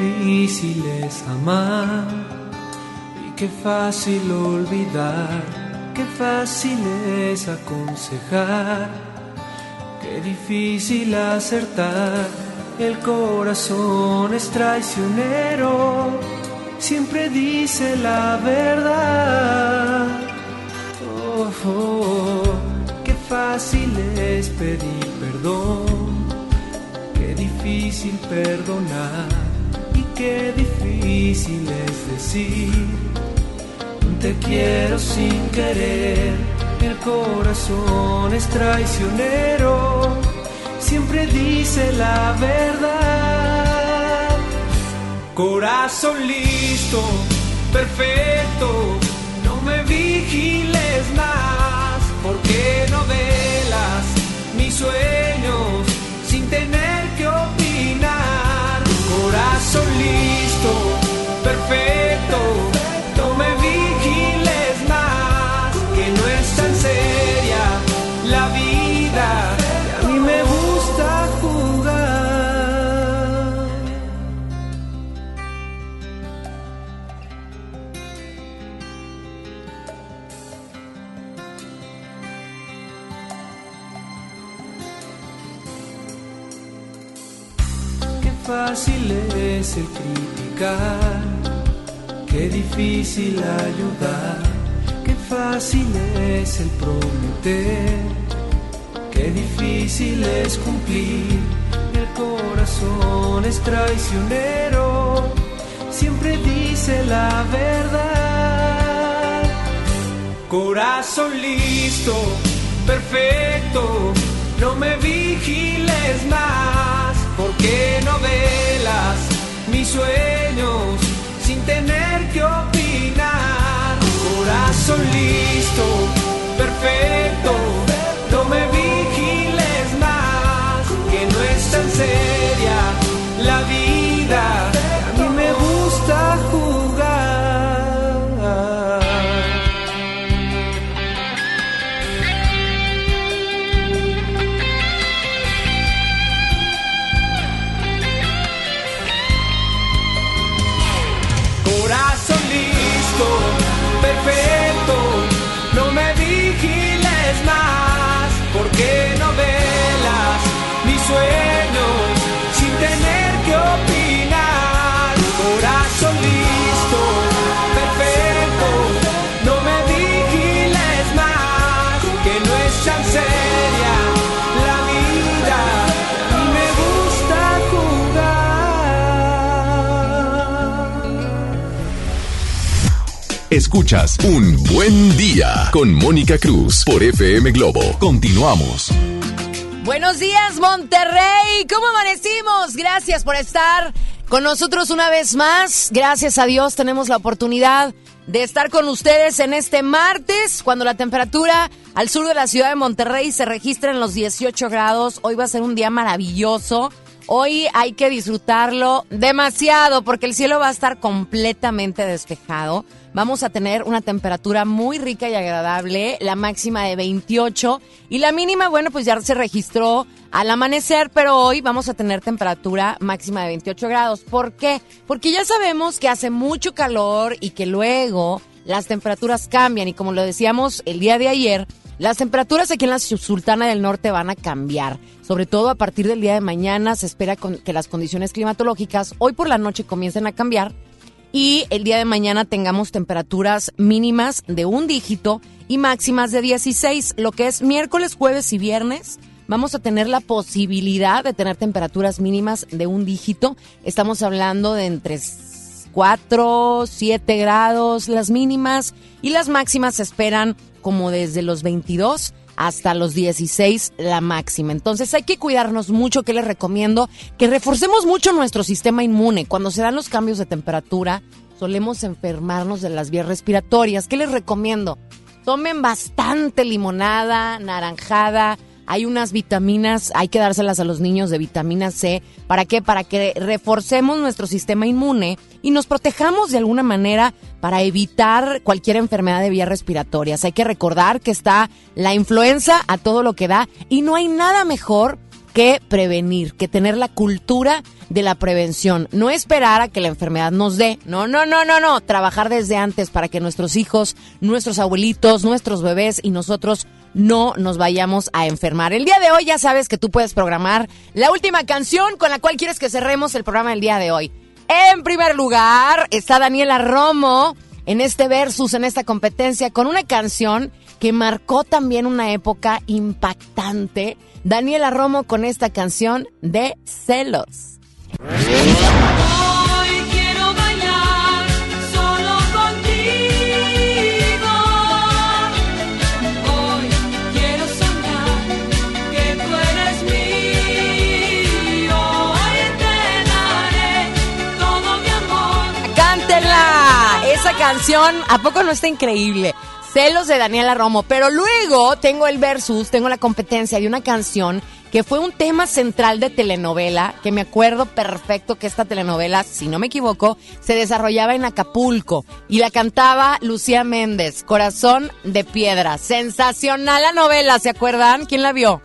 Difícil es amar y qué fácil olvidar, qué fácil es aconsejar, qué difícil acertar. El corazón es traicionero, siempre dice la verdad. Oh, oh, qué fácil es pedir perdón Qué difícil perdonar qué difícil es decir te quiero sin querer. El corazón es traicionero, siempre dice la verdad. Corazón listo, perfecto, no me vigiles más, porque no velas mis sueños Corazón listo, perfecto, fácil es el criticar, qué difícil ayudar, qué fácil es el prometer, qué difícil es cumplir. El corazón es traicionero, siempre dice la verdad. Corazón listo, perfecto, no me vigiles más, porque no velas mis sueños sin tener que opinar. Corazón listo, perfecto, no me vigiles más, que no es tan seria sueños sin tener que opinar. Corazón listo, perfecto, no me vigiles más, que no es tan seria la vida, me gusta jugar. Escuchas Un Buen Día con Mónica Cruz por FM Globo. Continuamos. Buenos días, Monterrey. ¿Cómo amanecimos? Gracias por estar con nosotros una vez más. Gracias a Dios tenemos la oportunidad de estar con ustedes en este martes, cuando la temperatura al sur de la ciudad de Monterrey se registra en los 18 grados. Hoy va a ser un día maravilloso. Hoy hay que disfrutarlo demasiado porque el cielo va a estar completamente despejado. Vamos a tener una temperatura muy rica y agradable, la máxima de 28 y la mínima, bueno, pues ya se registró al amanecer, pero hoy vamos a tener temperatura máxima de 28 grados. ¿Por qué? Porque ya sabemos que hace mucho calor y que luego las temperaturas cambian y como lo decíamos el día de ayer, las temperaturas aquí en la Sultana del Norte van a cambiar. Sobre todo a partir del día de mañana se espera que las condiciones climatológicas hoy por la noche comiencen a cambiar y el día de mañana tengamos temperaturas mínimas de un dígito y máximas de 16, lo que es miércoles, jueves y viernes. Vamos a tener la posibilidad de tener temperaturas mínimas de un dígito. Estamos hablando de entre 4, 7 grados las mínimas y las máximas se esperan como desde los 22 hasta los 16 la máxima. Entonces hay que cuidarnos mucho, que les recomiendo que reforcemos mucho nuestro sistema inmune. Cuando se dan los cambios de temperatura, solemos enfermarnos de las vías respiratorias. ¿Qué les recomiendo? Tomen bastante limonada, naranjada, hay unas vitaminas, hay que dárselas a los niños de vitamina C. ¿Para qué? Para que reforcemos nuestro sistema inmune y nos protejamos de alguna manera para evitar cualquier enfermedad de vías respiratorias. Hay que recordar que está la influenza a todo lo que da y no hay nada mejor que prevenir, que tener la cultura de la prevención. No esperar a que la enfermedad nos dé. No, no, no, no, no. Trabajar desde antes para que nuestros hijos, nuestros abuelitos, nuestros bebés y nosotros no nos vayamos a enfermar. El día de hoy ya sabes que tú puedes programar la última canción con la cual quieres que cerremos el programa del día de hoy. En primer lugar está Daniela Romo en este versus, en esta competencia, con una canción que marcó también una época impactante. Daniela Romo con esta canción de Celos. Canción, ¿a poco no está increíble? Celos de Daniela Romo, pero luego tengo el versus, tengo la competencia de una canción que fue un tema central de telenovela, que me acuerdo perfecto que esta telenovela, si no me equivoco, se desarrollaba en Acapulco y la cantaba Lucía Méndez, Corazón de Piedra. Sensacional la novela, ¿se acuerdan? ¿Quién la vio?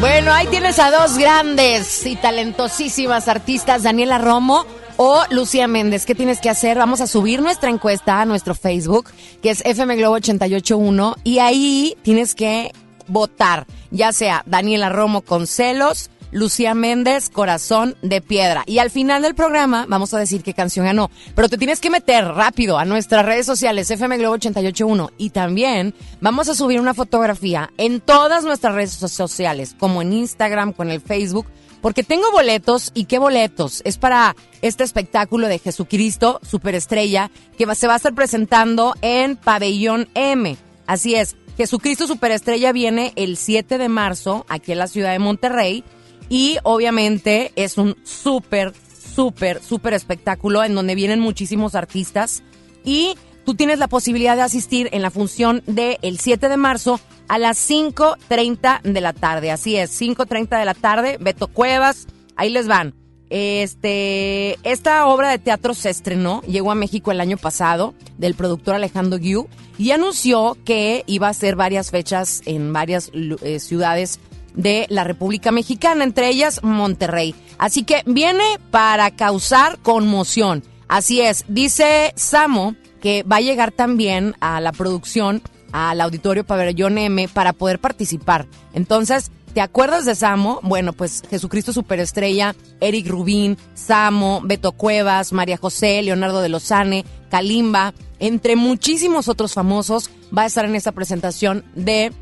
Bueno, ahí tienes a dos grandes y talentosísimas artistas, Daniela Romo o Lucía Méndez. ¿Qué tienes que hacer? Vamos a subir nuestra encuesta a nuestro Facebook, que es FM Globo 881, y ahí tienes que votar, ya sea Daniela Romo con celos, Lucía Méndez, Corazón de Piedra. Y al final del programa vamos a decir qué canción ganó. Pero te tienes que meter rápido a nuestras redes sociales, FM Globo 881. Y también vamos a subir una fotografía en todas nuestras redes sociales, como en Instagram, con el Facebook. Porque tengo boletos, ¿y qué boletos? Es para este espectáculo de Jesucristo, Superestrella, que se va a estar presentando en Pabellón M. Así es, Jesucristo Superestrella viene el 7 de marzo aquí en la ciudad de Monterrey y obviamente es un súper, súper, súper espectáculo en donde vienen muchísimos artistas. Y tú tienes la posibilidad de asistir en la función del el 7 de marzo a las 5.30 de la tarde. Así es, 5.30 de la tarde, Beto Cuevas, ahí les van. Este, esta obra de teatro se estrenó, llegó a México el año pasado, del productor Alejandro Guiu, y anunció que iba a hacer varias fechas en varias eh, ciudades de la República Mexicana, entre ellas Monterrey. Así que viene para causar conmoción. Así es, dice Samo que va a llegar también a la producción, al auditorio Pabellón M, para poder participar. Entonces, ¿te acuerdas de Samo? Bueno, pues Jesucristo Superestrella, Eric Rubín, Samo, Beto Cuevas, María José, Leonardo de Lozane, Kalimba, entre muchísimos otros famosos, va a estar en esta presentación de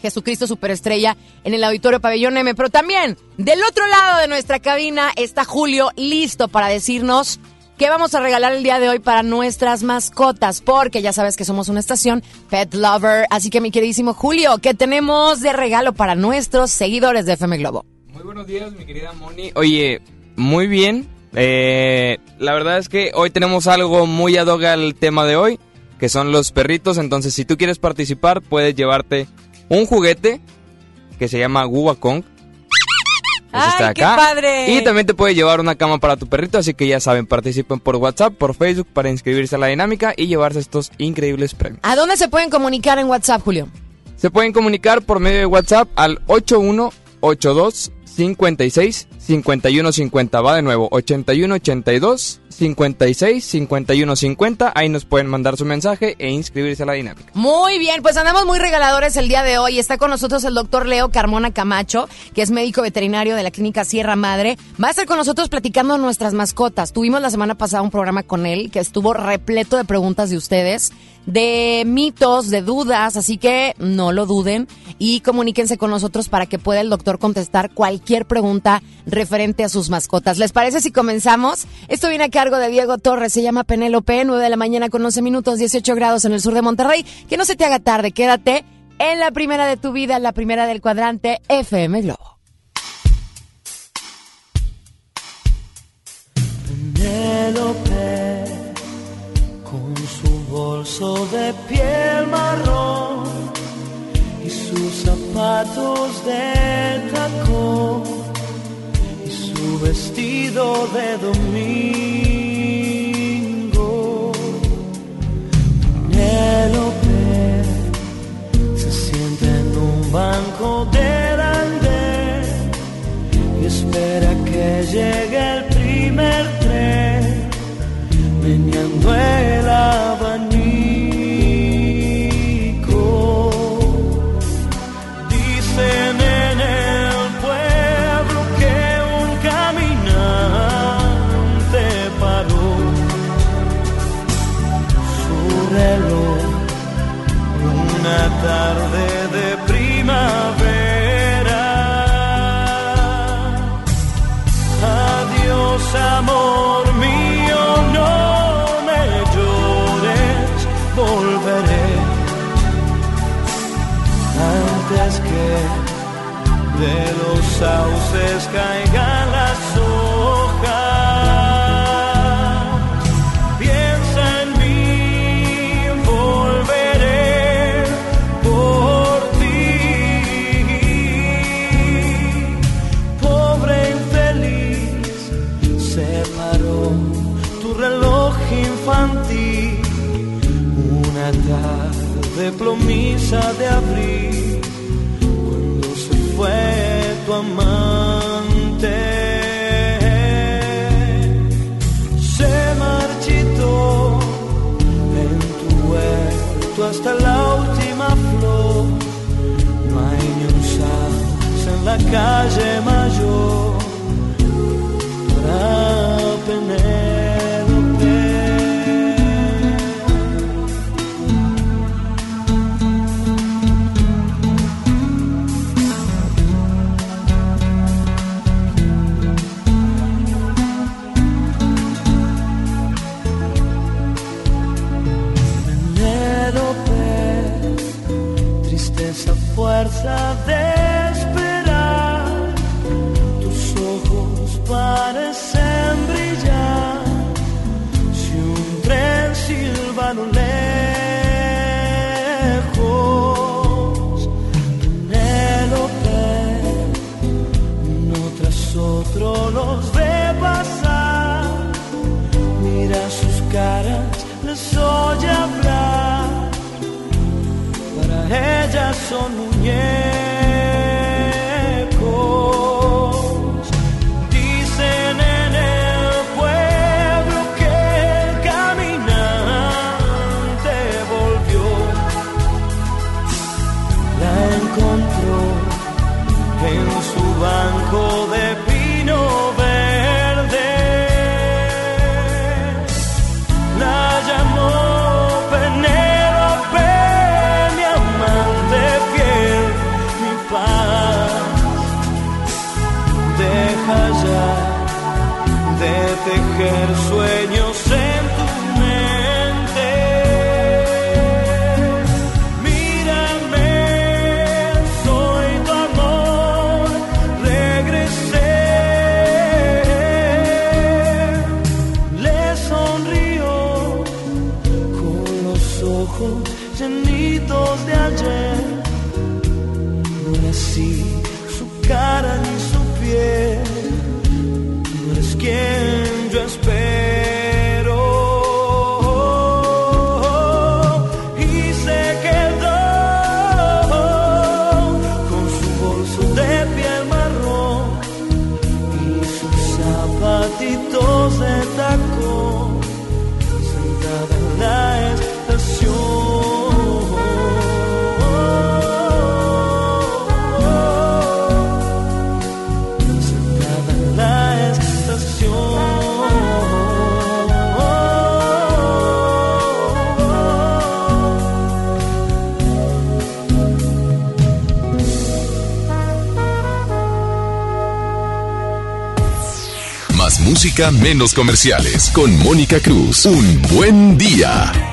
Jesucristo Superestrella en el Auditorio Pabellón M. Pero también del otro lado de nuestra cabina está Julio listo para decirnos qué vamos a regalar el día de hoy para nuestras mascotas, porque ya sabes que somos una estación Pet Lover. Así que mi queridísimo Julio, ¿qué tenemos de regalo para nuestros seguidores de FM Globo? Muy buenos días, mi querida Moni. Oye, muy bien. Eh, la verdad es que hoy tenemos algo muy ad al tema de hoy, que son los perritos. Entonces, si tú quieres participar, puedes llevarte un juguete que se llama Guba Kong. ¡Ay, qué padre! Y también te puede llevar una cama para tu perrito, así que ya saben, participen por WhatsApp, por Facebook para inscribirse a la dinámica y llevarse estos increíbles premios. ¿A dónde se pueden comunicar en WhatsApp, Julio? Se pueden comunicar por medio de WhatsApp al 8182 56 51 50. Va de nuevo, 81 82 56 51 50. Ahí nos pueden mandar su mensaje e inscribirse a la dinámica. Muy bien, pues andamos muy regaladores el día de hoy. Está con nosotros el doctor Leo Carmona Camacho, que es médico veterinario de la clínica Sierra Madre. Va a estar con nosotros platicando nuestras mascotas. Tuvimos la semana pasada un programa con él que estuvo repleto de preguntas de ustedes de mitos, de dudas, así que no lo duden y comuníquense con nosotros para que pueda el doctor contestar cualquier pregunta referente a sus mascotas. ¿Les parece si comenzamos? Esto viene a cargo de Diego Torres, se llama Penélope, 9 de la mañana con 11 minutos, 18 grados en el sur de Monterrey. Que no se te haga tarde, quédate en la primera de tu vida, la primera del cuadrante FM Globo. Bolso de piel marrón y sus zapatos de tacón y su vestido de domingo. Penélope se sienta en un banco del andén y espera que llegue el primer tren meneando el abanico. Sauces caigan las hojas. Piensa en mí, volveré por ti. Pobre infeliz, se paró tu reloj infantil. Una tarde plomiza de abril, calle mayor menos comerciales. Con Mónica Cruz. Un buen día.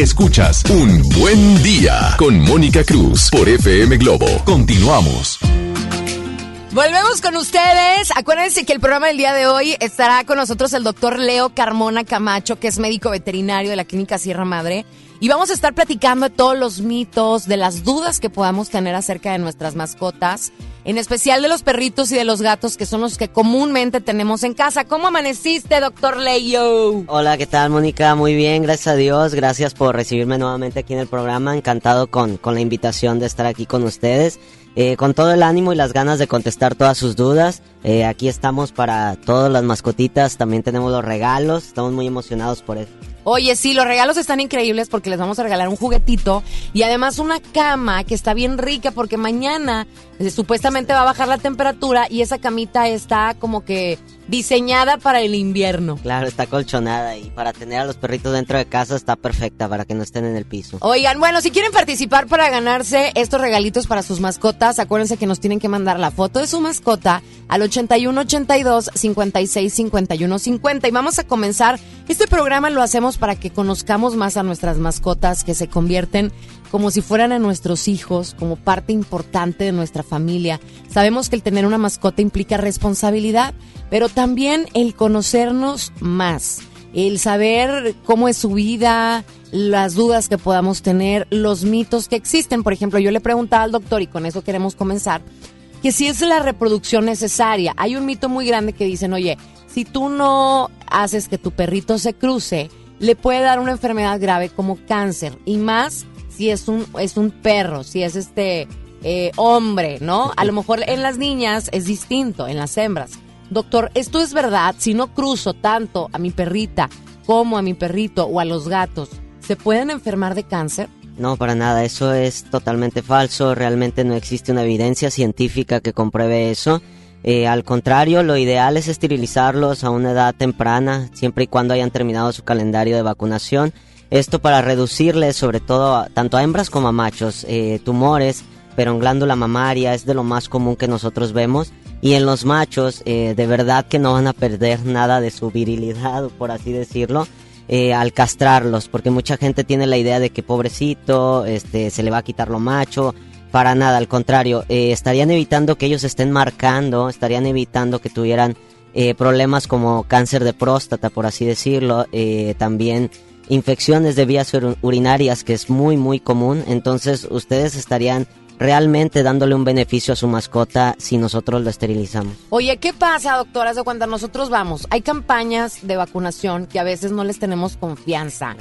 Escuchas Un buen día con Mónica Cruz por FM Globo. Continuamos. Volvemos con ustedes. Acuérdense que el programa del día de hoy estará con nosotros el doctor Leo Carmona Camacho, que es médico veterinario de la Clínica Sierra Madre. Y vamos a estar platicando de todos los mitos, de las dudas que podamos tener acerca de nuestras mascotas, en especial de los perritos y de los gatos, que son los que comúnmente tenemos en casa. ¿Cómo amaneciste, doctor Leo? Hola, ¿qué tal, Mónica? Muy bien, gracias a Dios. Gracias por recibirme nuevamente aquí en el programa. Encantado con, con la invitación de estar aquí con ustedes. Eh, con todo el ánimo y las ganas de contestar todas sus dudas. Eh, aquí estamos para todas las mascotitas. También tenemos los regalos. Estamos muy emocionados por eso. Oye, sí, los regalos están increíbles porque les vamos a regalar un juguetito y además una cama que está bien rica porque mañana supuestamente va a bajar la temperatura y esa camita está como que diseñada para el invierno. Claro, está colchonada y para tener a los perritos dentro de casa está perfecta para que no estén en el piso. Oigan, bueno, si quieren participar para ganarse estos regalitos para sus mascotas, acuérdense que nos tienen que mandar la foto de su mascota al 81 82 56 51 50 y vamos a comenzar. Este programa lo hacemos para que conozcamos más a nuestras mascotas que se convierten como si fueran a nuestros hijos, como parte importante de nuestra familia. Sabemos que el tener una mascota implica responsabilidad, pero también el conocernos más, el saber cómo es su vida, las dudas que podamos tener, los mitos que existen. Por ejemplo, yo le preguntaba al doctor, y con eso queremos comenzar, que si es la reproducción necesaria. Hay un mito muy grande que dicen, oye, si tú no haces que tu perrito se cruce, le puede dar una enfermedad grave como cáncer, y más si es un, es un perro, si es este eh, hombre, ¿no? A lo mejor en las niñas es distinto, en las hembras. Doctor, ¿esto es verdad? Si no cruzo tanto a mi perrita como a mi perrito o a los gatos, ¿se pueden enfermar de cáncer? No, para nada, eso es totalmente falso, realmente no existe una evidencia científica que compruebe eso. Eh, al contrario, lo ideal es esterilizarlos a una edad temprana, siempre y cuando hayan terminado su calendario de vacunación. Esto para reducirles, sobre todo tanto a hembras como a machos, eh, tumores, pero en glándula mamaria es de lo más común que nosotros vemos. Y en los machos, eh, de verdad que no van a perder nada de su virilidad, por así decirlo, eh, al castrarlos, porque mucha gente tiene la idea de que pobrecito, este, se le va a quitar lo macho. Para nada, al contrario, estarían evitando que ellos estén marcando, estarían evitando que tuvieran problemas como cáncer de próstata, por así decirlo, también infecciones de vías ur- urinarias, que es muy, muy común. Entonces, ustedes estarían realmente dándole un beneficio a su mascota si nosotros lo esterilizamos. Oye, ¿qué pasa, doctora? De cuando nosotros vamos, hay campañas de vacunación que a veces no les tenemos confianza,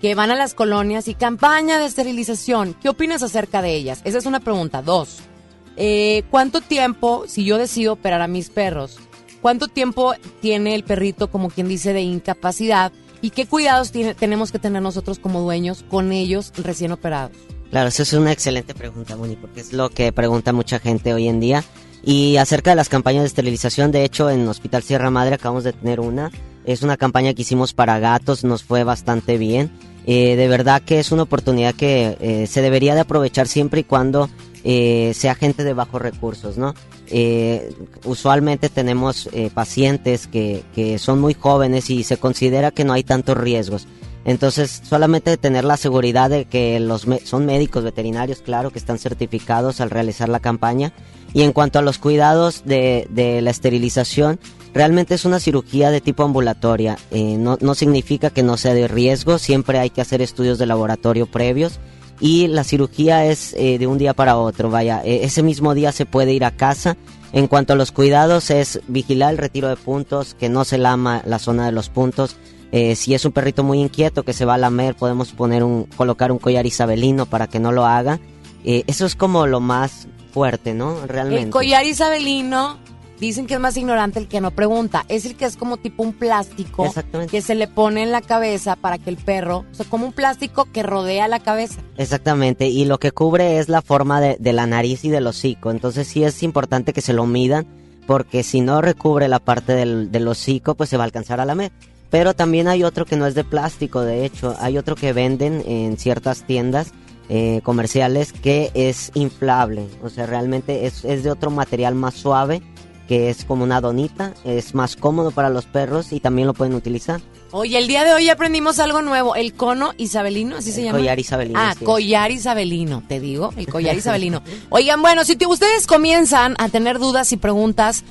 que van a las colonias y campaña de esterilización. ¿Qué opinas acerca de ellas? Esa es una pregunta. Dos, eh, ¿cuánto tiempo, si yo decido operar a mis perros, cuánto tiempo tiene el perrito, como quien dice, de incapacidad? ¿Y qué cuidados tiene- tenemos que tener nosotros como dueños con ellos recién operados? Claro, eso es una excelente pregunta, Moni, porque es lo que pregunta mucha gente hoy en día. Y acerca de las campañas de esterilización, de hecho, en Hospital Sierra Madre acabamos de tener una. Es una campaña que hicimos para gatos, nos fue bastante bien. Eh, de verdad que es una oportunidad que eh, se debería de aprovechar siempre y cuando eh, sea gente de bajos recursos, ¿no? Usualmente tenemos pacientes que, que son muy jóvenes y se considera que no hay tantos riesgos. Entonces, solamente tener la seguridad de que los son médicos veterinarios, claro, que están certificados al realizar la campaña. Y en cuanto a los cuidados de, de la esterilización, realmente es una cirugía de tipo ambulatoria. Eh, no, no significa que no sea de riesgo, siempre hay que hacer estudios de laboratorio previos. Y la cirugía es eh, de un día para otro, vaya, eh, ese mismo día se puede ir a casa. En cuanto a los cuidados, es vigilar el retiro de puntos, que no se lama la zona de los puntos. Eh, si es un perrito muy inquieto que se va a lamer, podemos poner un, colocar un collar isabelino para que no lo haga. Eh, eso es como lo más fuerte, ¿no? Realmente. El collar isabelino, dicen que es más ignorante el que no pregunta. Es el que es como tipo un plástico que se le pone en la cabeza para que el perro, o sea, como un plástico que rodea la cabeza. Exactamente, y lo que cubre es la forma de, de la nariz y del hocico, entonces sí es importante que se lo midan, porque si no recubre la parte del, del hocico, pues se va a alcanzar a lamer. Pero también hay otro que no es de plástico, de hecho, hay otro que venden en ciertas tiendas eh, comerciales que es inflable, o sea, realmente es, es de otro material más suave, que es como una donita, es más cómodo para los perros y también lo pueden utilizar. Oye, el día de hoy aprendimos algo nuevo, el cono isabelino, así se llama. collar isabelino, Ah, collar isabelino, te digo, el collar isabelino. Oigan, bueno, si te- ustedes comienzan a tener dudas y preguntas,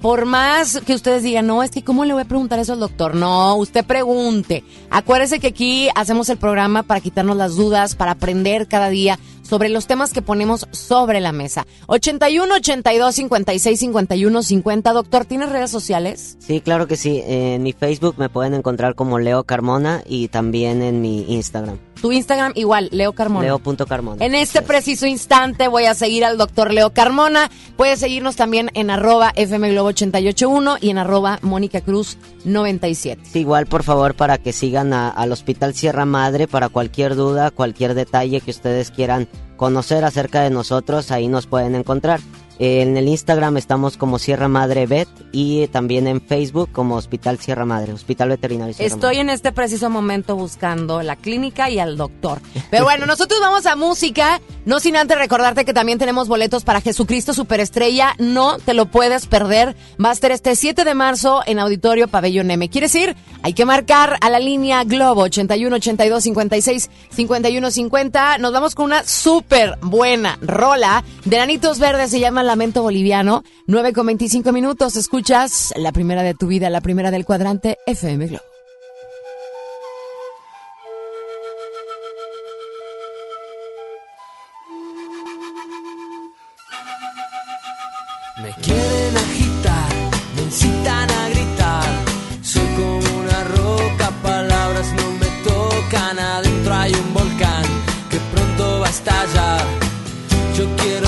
por más que ustedes digan, no, es que ¿cómo le voy a preguntar eso al doctor? No, usted pregunte. Acuérdese que aquí hacemos el programa para quitarnos las dudas, para aprender cada día sobre los temas que ponemos sobre la mesa. 81 82 56 51 50. Doctor, ¿tienes redes sociales? Sí, claro que sí. En mi Facebook me pueden encontrar como Leo Carmona y también en mi Instagram. Tu Instagram igual, Leo Carmona. Leo.carmona. En este preciso instante voy a seguir al doctor Leo Carmona. Puedes seguirnos también en arroba FM Globo 881 y en arroba Mónica Cruz 97. Sí, igual, por favor, para que sigan a- al Hospital Sierra Madre para cualquier duda, cualquier detalle que ustedes quieran conocer acerca de nosotros, ahí nos pueden encontrar. En el Instagram estamos como Sierra Madre Vet y también en Facebook como Hospital Sierra Madre, Hospital Veterinario Sierra Estoy Madre. en este preciso momento buscando la clínica y al doctor. Pero bueno, nosotros vamos a música, no sin antes recordarte que también tenemos boletos para Jesucristo Superestrella. No te lo puedes perder. Va a estar este 7 de marzo en Auditorio Pabellón M. ¿Quieres ir? Hay que marcar a la línea Globo 81 82 56 51 50. Nos vamos con una súper buena rola de Nanitos Verdes. Se llama Lamento Boliviano. 9 con 25 minutos. Escuchas la primera de tu vida, la primera del cuadrante FM Globo. Me quieren agitar, me incitan a gritar. Soy como una roca, palabras no me tocan. Adentro hay un volcán que pronto va a estallar. Yo quiero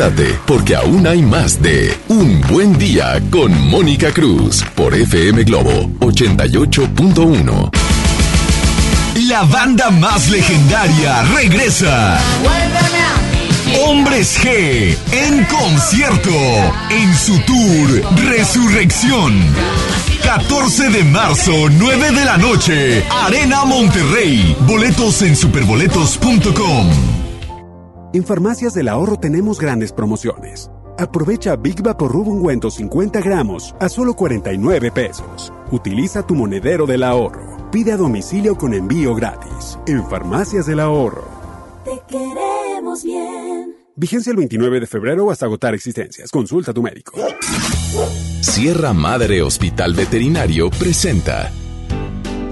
Quédate, porque aún hay más de Un Buen Día con Mónica Cruz por FM Globo 88.1. La banda más legendaria regresa. Hombres G en concierto en su tour Resurrección. 14 de marzo, 9 de la noche, Arena Monterrey. Boletos en superboletos.com. En Farmacias del Ahorro tenemos grandes promociones. Aprovecha Big Vaporub ungüento 50 gramos a solo 49 pesos. Utiliza tu monedero del ahorro. Pide a domicilio con envío gratis. En Farmacias del Ahorro. Te queremos bien. Vigencia el 29 de febrero hasta agotar existencias. Consulta a tu médico. Sierra Madre Hospital Veterinario presenta.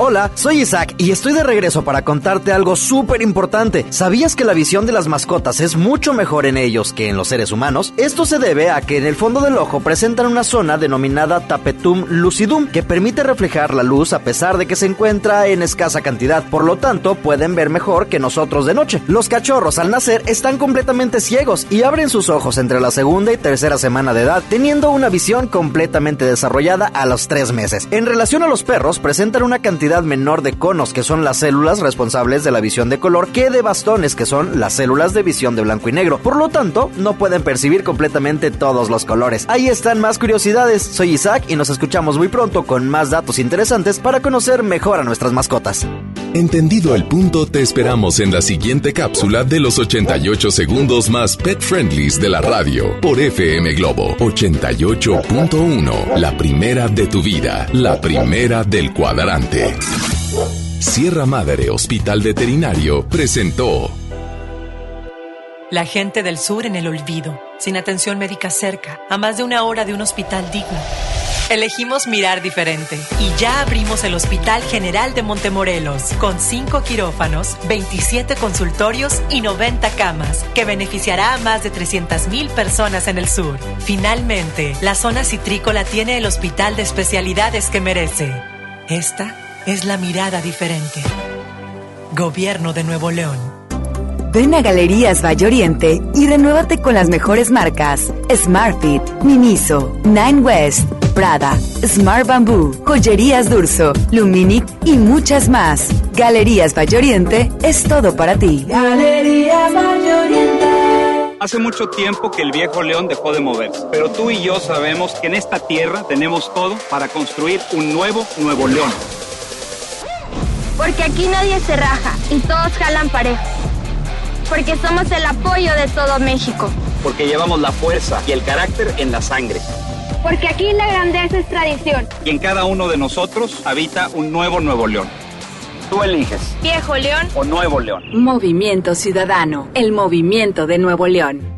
Hola, soy Isaac y estoy de regreso para contarte algo súper importante. ¿Sabías que la visión de las mascotas es mucho mejor en ellos que en los seres humanos? Esto se debe a que en el fondo del ojo presentan una zona denominada tapetum lucidum que permite reflejar la luz a pesar de que se encuentra en escasa cantidad. Por lo tanto, pueden ver mejor que nosotros de noche. Los cachorros al nacer están completamente ciegos y abren sus ojos entre la segunda y tercera semana de edad, teniendo una visión completamente desarrollada a los tres meses. En relación a los perros, presentan una cantidad menor de conos, que son las células responsables de la visión de color, que de bastones, que son las células de visión de blanco y negro. Por lo tanto, no pueden percibir completamente todos los colores. Ahí están más curiosidades. Soy Isaac y nos escuchamos muy pronto con más datos interesantes para conocer mejor a nuestras mascotas. Entendido el punto, te esperamos en la siguiente cápsula de los 88 segundos más pet friendlies de la radio por FM Globo 88.1. La primera de tu vida, la primera del cuadrante. Sierra Madre Hospital Veterinario presentó. La gente del sur en el olvido, sin atención médica cerca, a más de una hora de un hospital digno. Elegimos mirar diferente y ya abrimos el Hospital General de Montemorelos con 5 quirófanos, 27 consultorios y 90 camas que beneficiará a más de 300.000 personas en el sur. Finalmente, la zona citrícola tiene el hospital de especialidades que merece. Esta es la mirada diferente. Gobierno de Nuevo León. Ven a Galerías Valle Oriente y renuévate con las mejores marcas Smartfit, Miniso, Nine West, Prada, Smart Bamboo, Joyerías Durso, Luminic y muchas más. Galerías Valle Oriente es todo para ti. Galerías Valle Oriente. Hace mucho tiempo que el viejo león dejó de moverse, pero tú y yo sabemos que en esta tierra tenemos todo para construir un nuevo Nuevo León. Porque aquí nadie se raja y todos jalan parejo. Porque somos el apoyo de todo México. Porque llevamos la fuerza y el carácter en la sangre. Porque aquí la grandeza es tradición. Y en cada uno de nosotros habita un nuevo Nuevo León. Tú eliges. Viejo León o Nuevo León. Movimiento Ciudadano, el movimiento de Nuevo León.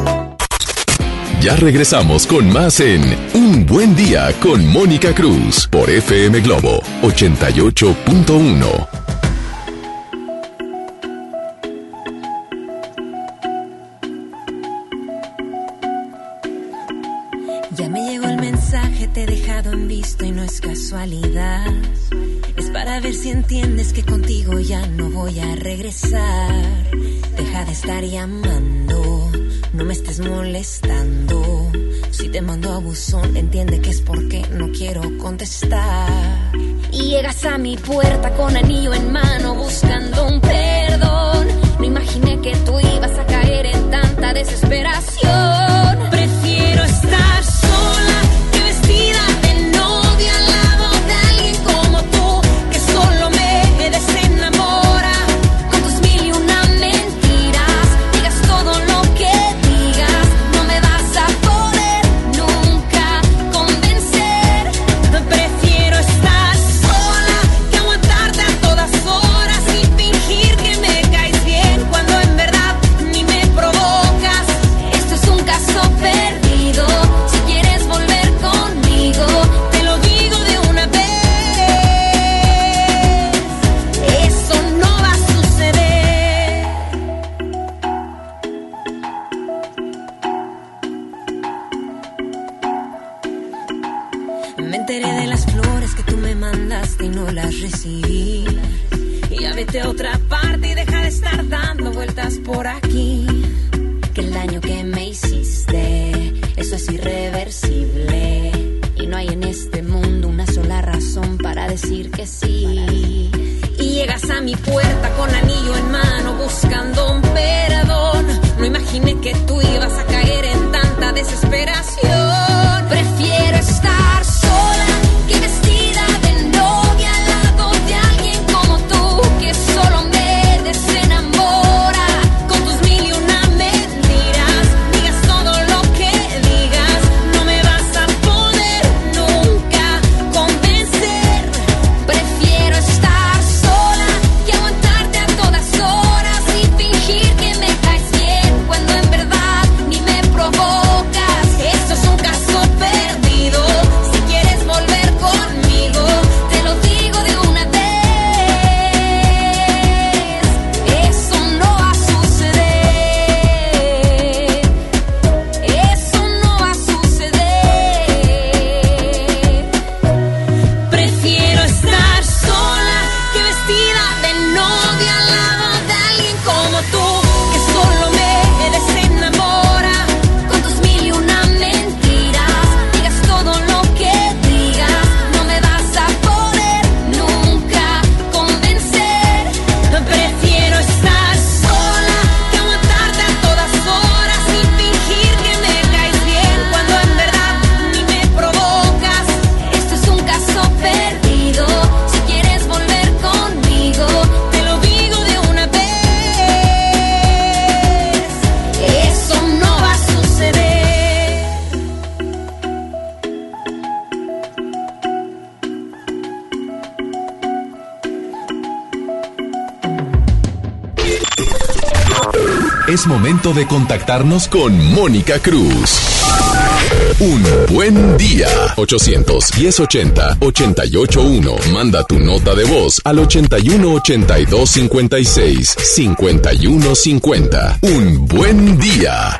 Ya regresamos con más en Un Buen Día con Mónica Cruz por FM Globo 88.1. Ya me llegó el mensaje, te he dejado en visto y no es casualidad. Es para ver si entiendes que contigo ya no voy a regresar. Deja de estar llamando, no me estés molestando te mando a buzón, entiende que es porque no quiero contestar. Y llegas a mi puerta con anillo en mano buscando un perdón. No imaginé que tú ibas a caer en tanta desesperación. Momento de contactarnos con Mónica Cruz. Un buen día. 810-80-881. Manda tu nota de voz al 81-82-56-5150. Un buen día.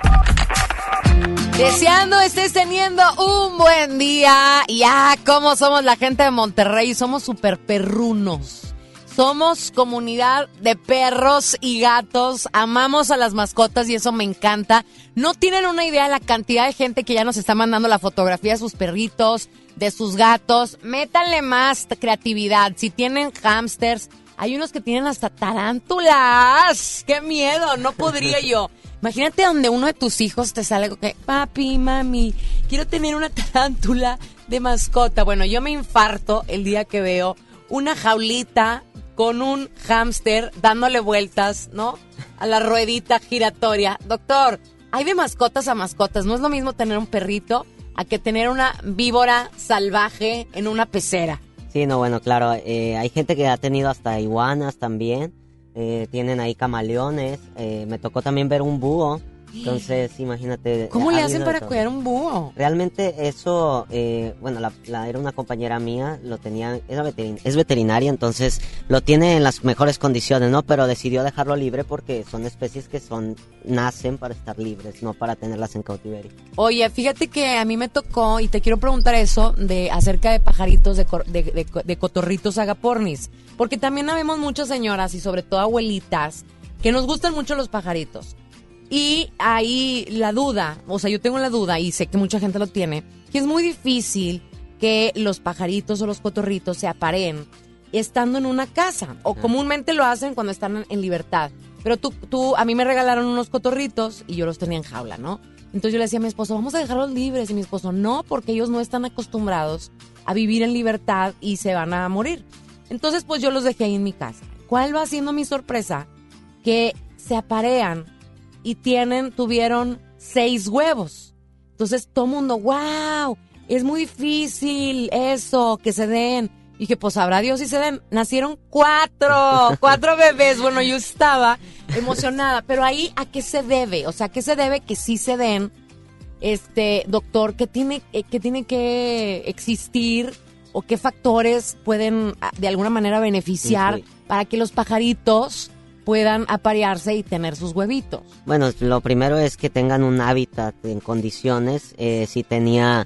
Deseando estés teniendo un buen día. Ya, como somos la gente de Monterrey, somos super perrunos. Somos comunidad de perros y gatos, amamos a las mascotas y eso me encanta. No tienen una idea de la cantidad de gente que ya nos está mandando la fotografía de sus perritos, de sus gatos. Métanle más creatividad. Si tienen hamsters, hay unos que tienen hasta tarántulas. ¡Qué miedo! No podría yo. Imagínate donde uno de tus hijos te sale que, papi, mami, quiero tener una tarántula de mascota. Bueno, yo me infarto el día que veo una jaulita con un hámster dándole vueltas, ¿no? A la ruedita giratoria. Doctor, hay de mascotas a mascotas. No es lo mismo tener un perrito a que tener una víbora salvaje en una pecera. Sí, no, bueno, claro, eh, hay gente que ha tenido hasta iguanas también, eh, tienen ahí camaleones, eh, me tocó también ver un búho Entonces, imagínate. ¿Cómo le hacen para todo. cuidar un búho? Realmente eso, eh, bueno, la, la- era una compañera mía, lo tenía, era veterin- es veterinaria, entonces lo tiene en las mejores condiciones, ¿no? Pero decidió dejarlo libre porque son especies que son, nacen para estar libres, no para tenerlas en cautiverio. Oye, fíjate que a mí me tocó, y te quiero preguntar eso, de acerca de pajaritos, de, de, de- de cotorritos agapornis. Porque también habemos muchas señoras y sobre todo abuelitas que nos gustan mucho los pajaritos. Y ahí la duda, o sea, yo tengo la duda y sé que mucha gente lo tiene, que es muy difícil que los pajaritos o los cotorritos se apareen estando en una casa. O comúnmente lo hacen cuando están en, libertad. Pero tú, tú, a mí me regalaron unos cotorritos y yo los tenía en jaula, ¿no? Entonces yo le decía a mi esposo, vamos a dejarlos libres. Y mi esposo, no, porque ellos no están acostumbrados a vivir en libertad y se van a morir. Entonces, pues yo los dejé ahí en mi casa. ¿Cuál va siendo mi sorpresa? Que se aparean y tienen, tuvieron seis huevos. Entonces todo el mundo, wow, es muy difícil eso, que se den. Y dije, pues sabrá Dios si se den. Nacieron cuatro, cuatro bebés. Bueno, yo estaba emocionada, pero ahí, ¿a qué se debe? O sea, ¿a qué se debe que sí se den? Este, doctor, ¿qué tiene, eh, qué tiene que existir o qué factores pueden ah, de alguna manera beneficiar Sí. para que los pajaritos puedan aparearse y tener sus huevitos? Bueno, lo primero es que tengan un hábitat en condiciones. eh, si tenía,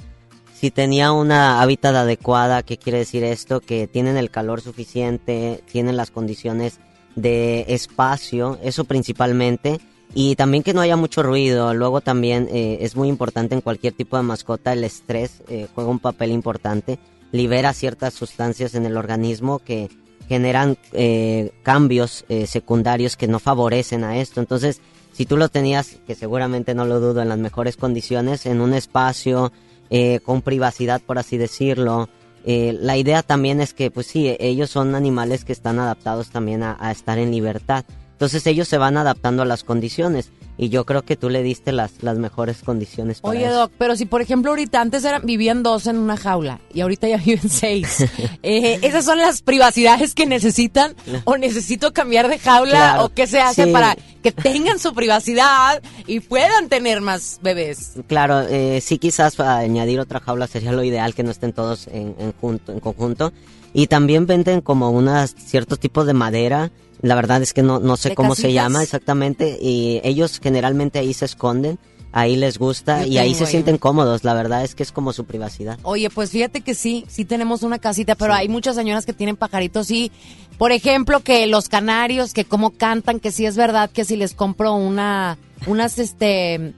si tenía una hábitat adecuada, ¿qué quiere decir esto? Que tienen el calor suficiente, tienen las condiciones de espacio, eso principalmente. Y también que no haya mucho ruido. Luego también eh, es muy importante en cualquier tipo de mascota el estrés eh, juega un papel importante. Libera ciertas sustancias en el organismo que generan eh, cambios eh, secundarios que no favorecen a esto. Entonces, si tú lo tenías, que seguramente no lo dudo, en las mejores condiciones, en un espacio eh, con privacidad, por así decirlo, eh, la idea también es que, pues sí, ellos son animales que están adaptados también a, a estar en libertad. Entonces ellos se van adaptando a las condiciones y yo creo que tú le diste las, las mejores condiciones para Oye, eso. Doc, pero si por ejemplo ahorita antes eran, vivían dos en una jaula y ahorita ya viven seis, eh, ¿esas son las privacidades que necesitan o necesito cambiar de jaula Claro, o qué se hace sí. para que tengan su privacidad y puedan tener más bebés? Claro, eh, sí quizás para añadir otra jaula sería lo ideal que no estén todos en, en, junto, en conjunto. Y también venden como unas cierto tipo de madera. La verdad es que no, no sé ¿De cómo se llama exactamente. Y ellos generalmente ahí se esconden, ahí les gusta Yo y ahí se ahí. sienten cómodos. La verdad es que es como su privacidad. Oye, pues fíjate que sí, sí tenemos una casita, pero hay muchas señoras que tienen pajaritos y, por ejemplo, que los canarios, que cómo cantan, que sí es verdad que si les compro una, unas, este,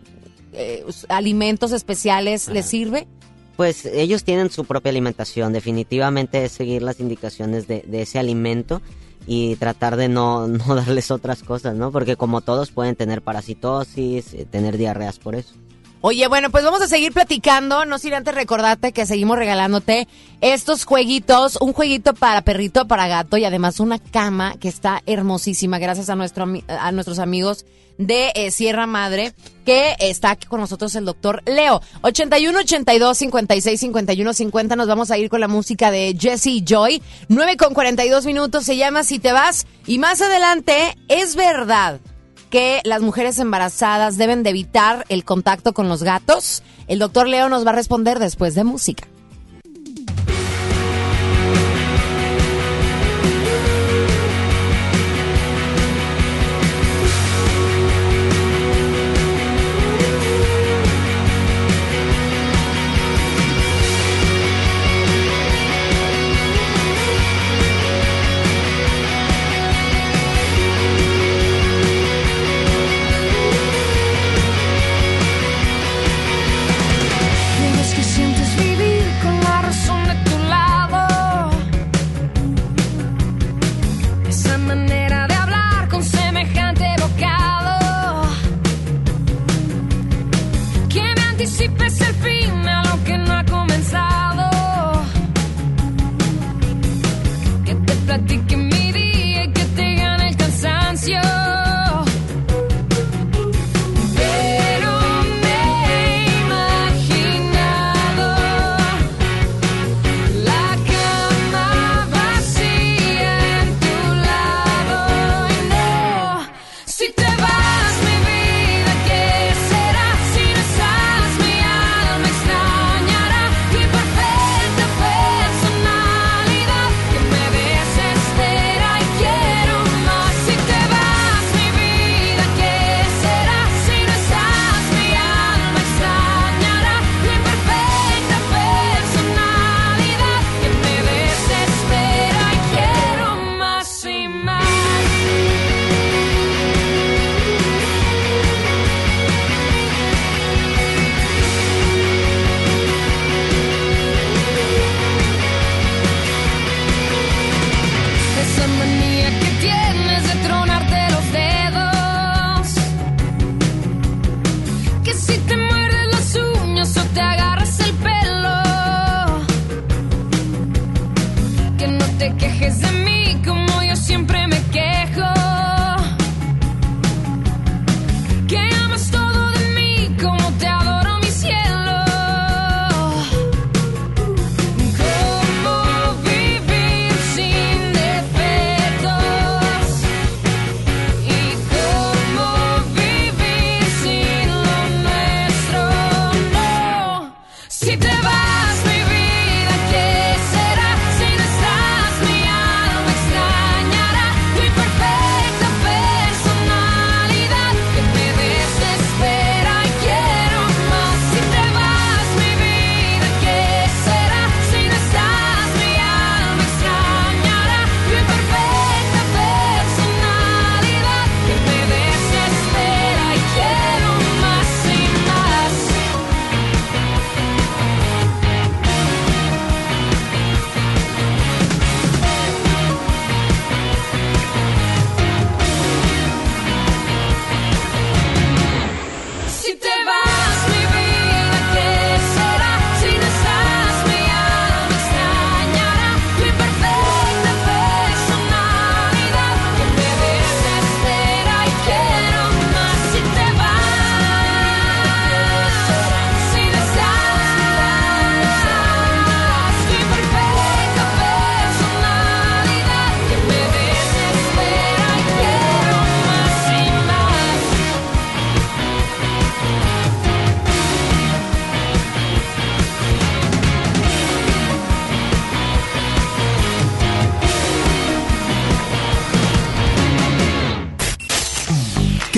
eh, alimentos especiales, ¿les sirve? Pues ellos tienen su propia alimentación. Definitivamente es seguir las indicaciones de, de ese alimento y tratar de no, no darles otras cosas, ¿no? Porque como todos pueden tener parasitosis, eh, tener diarreas por eso. Oye, bueno, pues vamos a seguir platicando. No sin antes recordarte que seguimos regalándote estos jueguitos, un jueguito para perrito, para gato y además una cama que está hermosísima gracias a nuestro a nuestros amigos de eh, Sierra Madre que está aquí con nosotros el doctor Leo. 81 82 56 51 50 nos vamos a ir con la música de Jesse Joy. 9 con 42 minutos se llama Si te vas y más adelante es verdad que las mujeres embarazadas deben de evitar el contacto con los gatos? El doctor Leo nos va a responder después de música.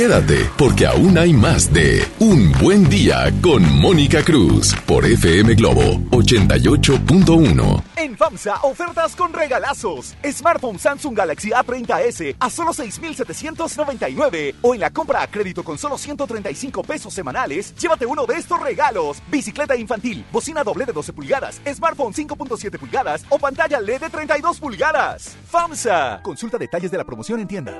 Quédate, porque aún hay más de Un Buen Día con Mónica Cruz por FM Globo 88.1. En FAMSA, ofertas con regalazos. Smartphone Samsung Galaxy A30s a solo 6,799. O en la compra a crédito con solo 135 pesos semanales, llévate uno de estos regalos. Bicicleta infantil, bocina doble de 12 pulgadas, smartphone 5.7 pulgadas o pantalla LED de 32 pulgadas. FAMSA. Consulta detalles de la promoción en tienda.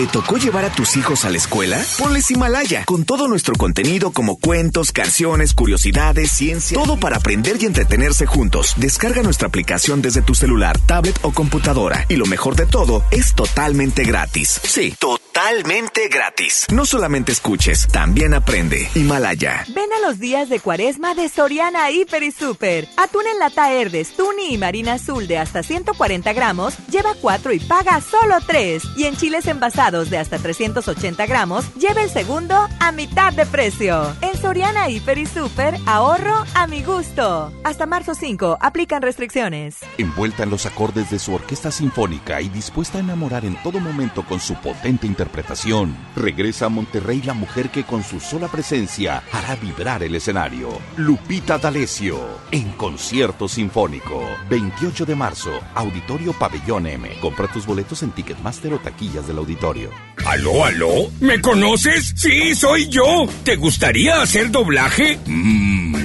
¿Te tocó llevar a tus hijos a la escuela? Ponles Himalaya, con todo nuestro contenido como cuentos, canciones, curiosidades, ciencia, todo para aprender y entretenerse juntos. Descarga nuestra aplicación desde tu celular, tablet o computadora. Y lo mejor de todo, es totalmente gratis. Sí, totalmente gratis. No solamente escuches, también aprende. Himalaya. Ven a los días de cuaresma de Soriana Hiper y Super. Atún en lata Herdes, Tuni y Marina Azul de hasta 140 gramos, lleva 4 y paga solo 3. Y en chiles envasados de hasta 380 gramos, lleva el segundo a mitad de precio. En Soriana Hiper y Super, ahorro a mi gusto. Hasta marzo 5, aplican restricciones. Envuelta en los acordes de su orquesta sinfónica y dispuesta a enamorar en todo momento con su potente interpretación, regresa a Monterrey la mujer que con su sola presencia hará vibrar el escenario. Lupita D'Alessio, en concierto sinfónico. 28 de marzo, Auditorio Pabellón M. Compra tus boletos en Ticketmaster o taquillas del auditorio. ¿Aló, aló? ¿Me conoces? Sí, soy yo. ¿Te gustaría hacer doblaje?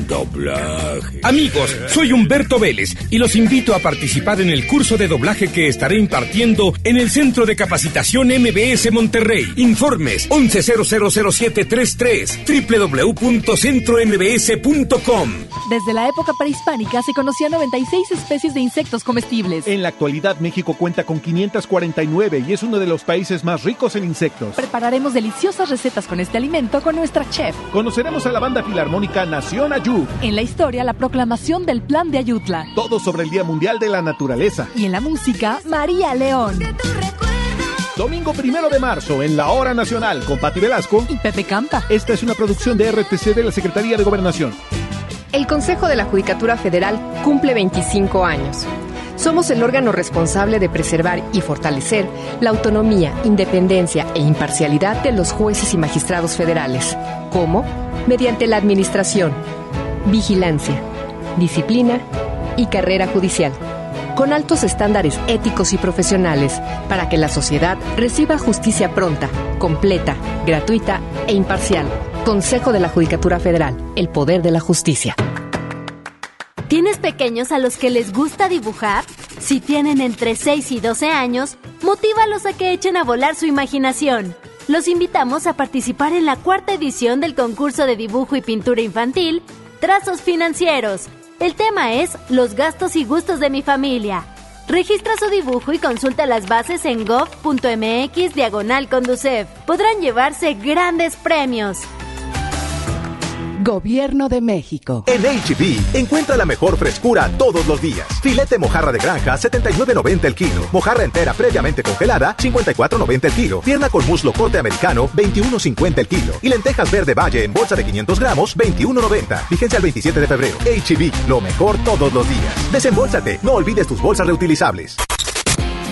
Doblaje. Amigos, soy Humberto Vélez y los invito a participar en el curso de doblaje que estaré impartiendo en el Centro de Capacitación MBS Monterrey. Informes 11000733 www.centrombs.com. Desde la época prehispánica se conocían 96 especies de insectos comestibles. En la actualidad México cuenta con 549 y es uno de los países más ricos en insectos. Prepararemos deliciosas recetas con este alimento con nuestra chef. Conoceremos a la banda filarmónica Nación Ayú. Perú. En la historia, la proclamación del Plan de Ayutla. Todo sobre el Día Mundial de la Naturaleza. Y en la música, María León. Domingo primero de marzo, en la Hora Nacional, con Pati Velasco y Pepe Campa. Esta es una producción de RTC de la Secretaría de Gobernación. El Consejo de la Judicatura Federal cumple 25 años. Somos el órgano responsable de preservar y fortalecer la autonomía, independencia e imparcialidad de los jueces y magistrados federales. ¿Cómo? Mediante la administración, vigilancia, disciplina y carrera judicial con altos estándares éticos y profesionales, para que la sociedad reciba justicia pronta, completa, gratuita e imparcial. Consejo de la Judicatura Federal, el poder de la justicia. ¿Tienes pequeños a los que les gusta dibujar? Si tienen entre 6 y 12 años, motívalos a que echen a volar su imaginación. Los invitamos a participar en la cuarta edición del concurso de dibujo y pintura infantil, Trazos Financieros, el tema es Los gastos y gustos de mi familia. Registra su dibujo y consulta las bases en gov.mx diagonal. Podrán llevarse grandes premios. Gobierno de México. En HB, encuentra la mejor frescura todos los días. Filete mojarra de granja, 79.90 el kilo. Mojarra entera previamente congelada, 54.90 el kilo. Pierna con muslo corte americano, 21.50 el kilo. Y lentejas verde valle en bolsa de 500 gramos, 21.90. Vigencia el 27 de febrero. HB, lo mejor todos los días. Desembolsate, no olvides tus bolsas reutilizables.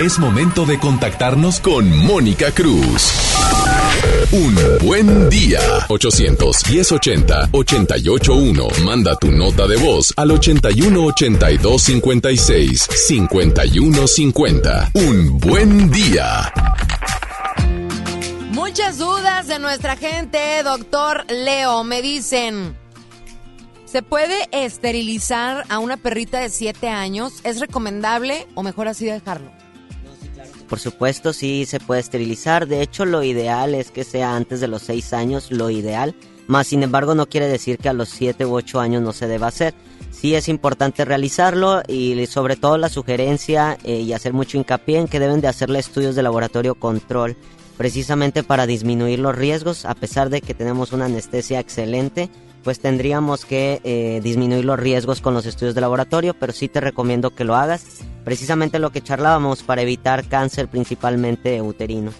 Es momento de contactarnos con Mónica Cruz. Un buen día. 810-80-881. Manda tu nota de voz al 81-82-56-5150. Un buen día. Muchas dudas de nuestra gente, doctor Leo. Me dicen, ¿se puede esterilizar a una perrita de 7 años? ¿Es recomendable o mejor así dejarlo? Por supuesto, sí se puede esterilizar. De hecho, lo ideal es que sea antes de los 6 años, lo ideal. Más sin embargo, no quiere decir que a los 7 u 8 años no se deba hacer. Sí es importante realizarlo y sobre todo la sugerencia eh, y hacer mucho hincapié en que deben de hacerle estudios de laboratorio control precisamente para disminuir los riesgos, a pesar de que tenemos una anestesia excelente, pues tendríamos que eh, disminuir los riesgos con los estudios de laboratorio, pero sí te recomiendo que lo hagas, precisamente lo que charlábamos para evitar cáncer principalmente uterino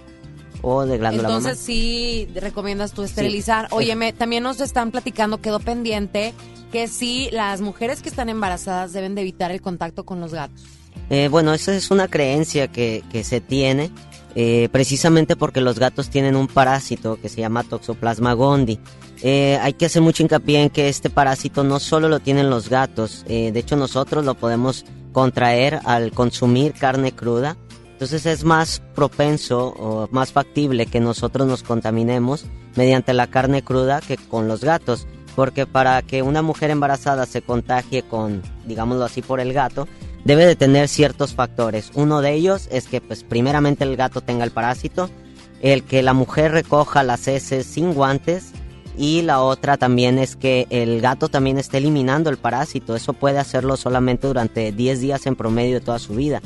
o de glándula Entonces sí recomiendas tú esterilizar. Sí. Óyeme, también nos están platicando, quedó pendiente, que sí, las mujeres que están embarazadas deben de evitar el contacto con los gatos. Eh, bueno, esa es una creencia que, que se tiene, eh, precisamente porque los gatos tienen un parásito que se llama Toxoplasma gondii. Eh, hay que hacer mucho hincapié en que este parásito no solo lo tienen los gatos, eh, de hecho nosotros lo podemos contraer al consumir carne cruda. Entonces es más propenso o más factible que nosotros nos contaminemos mediante la carne cruda que con los gatos. Porque para que una mujer embarazada se contagie con, digámoslo así, por el gato, debe de tener ciertos factores. Uno de ellos es que, pues, primeramente el gato tenga el parásito, el que la mujer recoja las heces sin guantes y la otra también es que el gato también esté eliminando el parásito. Eso puede hacerlo solamente durante 10 días en promedio de toda su vida.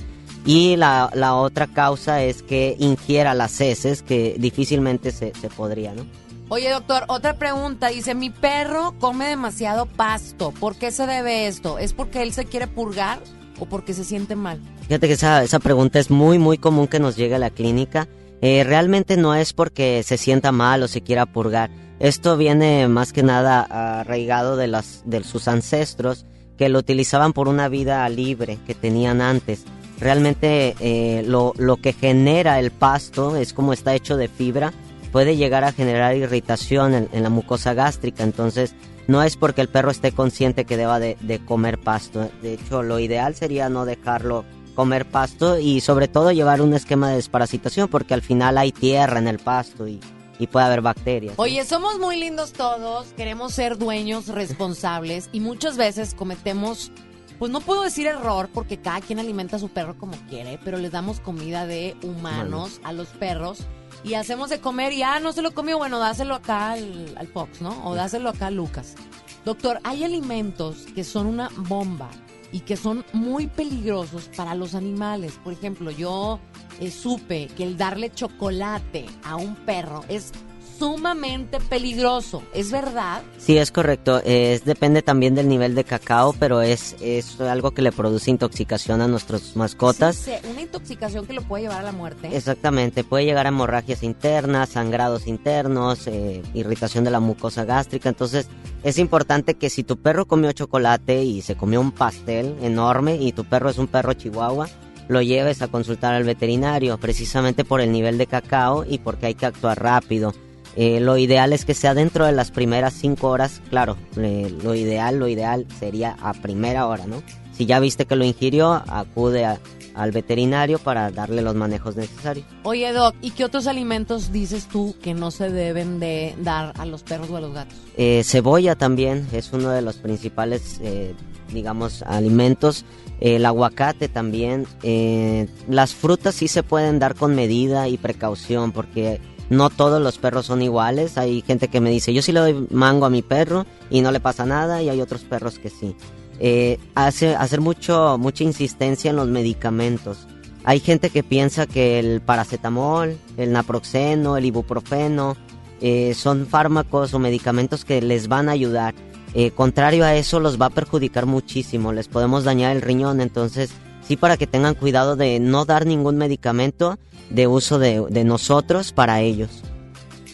Y la, la otra causa es que ingiera las heces, que difícilmente se, se podría, ¿no? Oye, doctor, otra pregunta. Dice, mi perro come demasiado pasto. ¿Por qué se debe esto? ¿Es porque él se quiere purgar o porque se siente mal? Fíjate que esa, esa pregunta es muy, muy común que nos llegue a la clínica. Eh, realmente no es porque se sienta mal o se quiera purgar. Esto viene más que nada arraigado de, las, de sus ancestros que lo utilizaban por una vida libre que tenían antes. Realmente eh, lo, lo que genera el pasto es como está hecho de fibra, puede llegar a generar irritación en, la mucosa gástrica. Entonces, no es porque el perro esté consciente que deba de, de comer pasto. De hecho, lo ideal sería no dejarlo comer pasto y sobre todo llevar un esquema de desparasitación porque al final hay tierra en el pasto y, y puede haber bacterias. Oye, somos muy lindos todos, queremos ser dueños responsables y muchas veces cometemos, pues no puedo decir error porque cada quien alimenta a su perro como quiere, pero les damos comida de humanos a los perros y hacemos de comer y ah, no se lo comió, bueno, dáselo acá al, al Fox, ¿no? O dáselo acá a Lucas. Doctor, hay alimentos que son una bomba y que son muy peligrosos para los animales. Por ejemplo, yo eh, supe que el darle chocolate a un perro es sumamente peligroso. ¿Es verdad? Sí, es correcto. Es, depende también del nivel de cacao, pero es, es algo que le produce intoxicación a nuestras mascotas. Sí, sí, una intoxicación que lo puede llevar a la muerte. Exactamente, puede llegar a hemorragias internas, sangrados internos, eh, irritación de la mucosa gástrica. Entonces, es importante que si tu perro comió chocolate y se comió un pastel enorme y tu perro es un perro chihuahua, lo lleves a consultar al veterinario, precisamente por el nivel de cacao y porque hay que actuar rápido. Eh, lo ideal es que sea dentro de las primeras cinco horas, claro, lo ideal, lo ideal sería a primera hora, ¿no? Si ya viste que lo ingirió, acude a- al veterinario para darle los manejos necesarios. Oye, Doc, ¿y qué otros alimentos dices tú que no se deben de dar a los perros o a los gatos? Eh, cebolla también es uno de los principales, eh, digamos, alimentos. El aguacate también. Eh, las frutas sí se pueden dar con medida y precaución porque no todos los perros son iguales. Hay gente que me dice, yo sí le doy mango a mi perro y no le pasa nada, y hay otros perros que sí. Eh, hace, hacer mucho, mucha insistencia en los medicamentos. Hay gente que piensa que el paracetamol, el naproxeno, el ibuprofeno, eh, son fármacos o medicamentos que les van a ayudar. Eh, contrario a eso, los va a perjudicar muchísimo, les podemos dañar el riñón, entonces sí para que tengan cuidado de no dar ningún medicamento de uso de, de nosotros para ellos.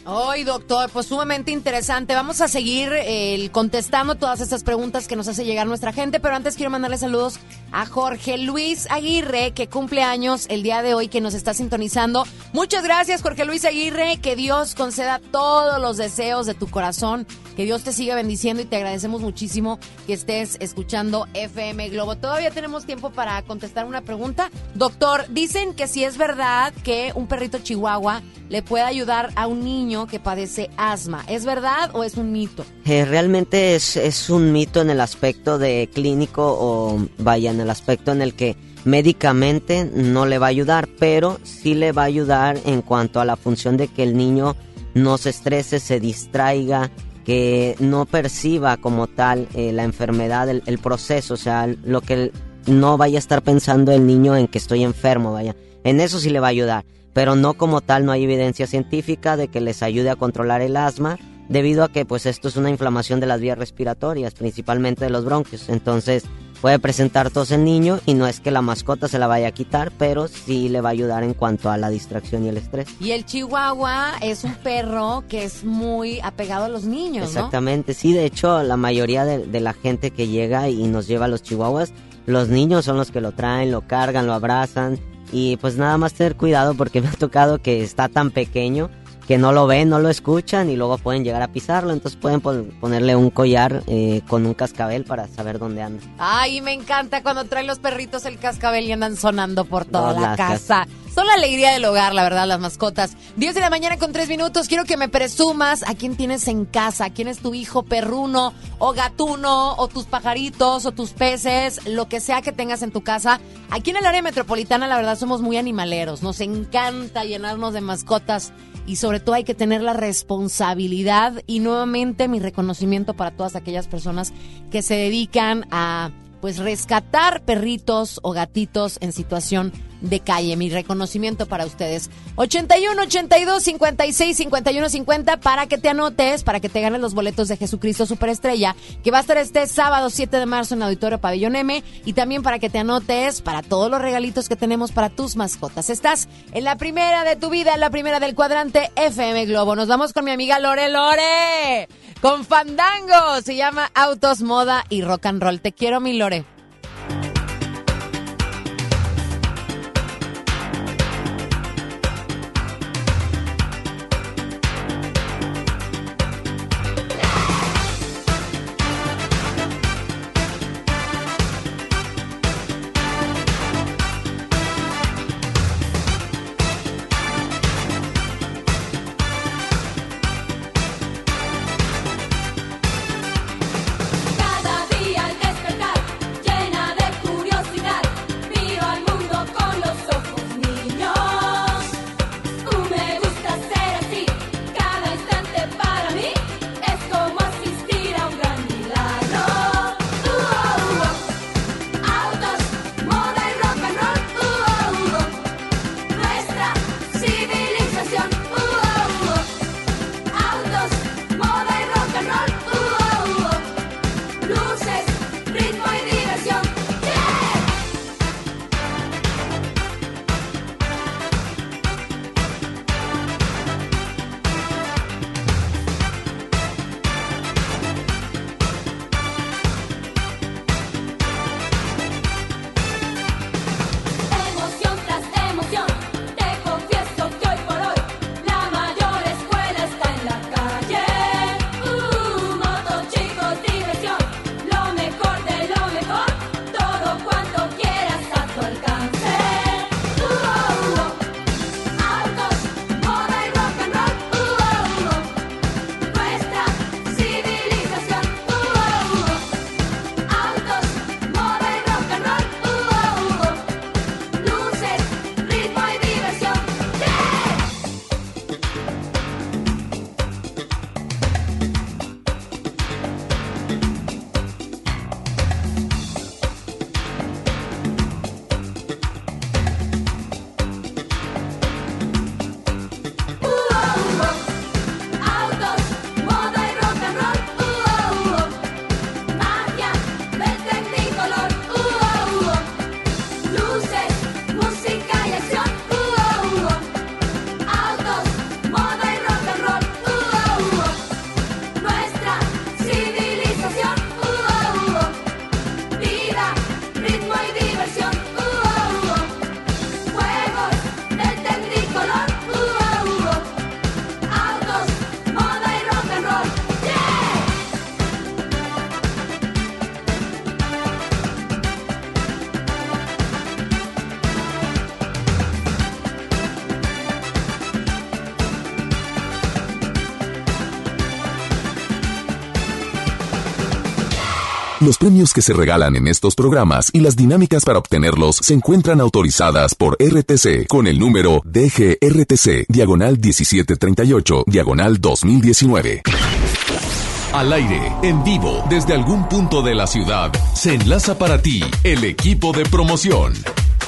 Hoy, doctor, pues sumamente interesante. Vamos a seguir eh, contestando todas estas preguntas que nos hace llegar nuestra gente, pero antes quiero mandarle saludos a Jorge Luis Aguirre, que cumple años el día de hoy, que nos está sintonizando. Muchas gracias, Jorge Luis Aguirre. Que Dios conceda todos los deseos de tu corazón. Que Dios te siga bendiciendo y te agradecemos muchísimo que estés escuchando FM Globo. Todavía tenemos tiempo para contestar una pregunta. Doctor, dicen que si es verdad que un perrito chihuahua le puede ayudar a un niño que padece asma. ¿Es verdad o es un mito? Eh, realmente es, es un mito en el aspecto de clínico o vaya en el aspecto en el que médicamente no le va a ayudar, pero sí le va a ayudar en cuanto a la función de que el niño no se estrese, se distraiga, que no perciba como tal eh, la enfermedad, el, el proceso, o sea, lo que no vaya a estar pensando el niño en que estoy enfermo, vaya. En eso sí le va a ayudar, pero no como tal, no hay evidencia científica de que les ayude a controlar el asma, debido a que pues esto es una inflamación de las vías respiratorias, principalmente de los bronquios. Entonces puede presentar tos el niño y no es que la mascota se la vaya a quitar, pero sí le va a ayudar en cuanto a la distracción y el estrés. Y el chihuahua es un perro que es muy apegado a los niños, ¿no? Exactamente, sí, de hecho la mayoría de, de la gente que llega y nos lleva a los chihuahuas, los niños son los que lo traen, lo cargan, lo abrazan y pues nada más tener cuidado porque me ha tocado que está tan pequeño que no lo ven, no lo escuchan y luego pueden llegar a pisarlo, entonces pueden pon- ponerle un collar eh, con un cascabel para saber dónde anda. Ay, me encanta cuando traen los perritos el cascabel y andan sonando por toda la casa. Son la alegría del hogar, la verdad, las mascotas. 10 de la mañana con 3 minutos. Quiero que me presumas a quién tienes en casa. ¿Quién es tu hijo perruno o gatuno o tus pajaritos o tus peces? Lo que sea que tengas en tu casa. Aquí en el área metropolitana, la verdad, somos muy animaleros. Nos encanta llenarnos de mascotas y sobre todo hay que tener la responsabilidad y nuevamente mi reconocimiento para todas aquellas personas que se dedican a pues rescatar perritos o gatitos en situación de calle. Mi reconocimiento para ustedes. 81 82 56 51 50 para que te anotes, para que te ganes los boletos de Jesucristo Superestrella, que va a estar este sábado 7 de marzo en Auditorio Pabellón M y también para que te anotes para todos los regalitos que tenemos para tus mascotas. Estás en la primera de tu vida, en la primera del cuadrante FM Globo. Nos vamos con mi amiga Lore Lore. Con Fandango. Se llama Autos, Moda y Rock and Roll. Te quiero, mi Lore. Los premios que se regalan en estos programas y las dinámicas para obtenerlos se encuentran autorizadas por RTC con el número DGRTC, diagonal 1738, diagonal 2019. Al aire, en vivo, desde algún punto de la ciudad, se enlaza para ti el equipo de promoción.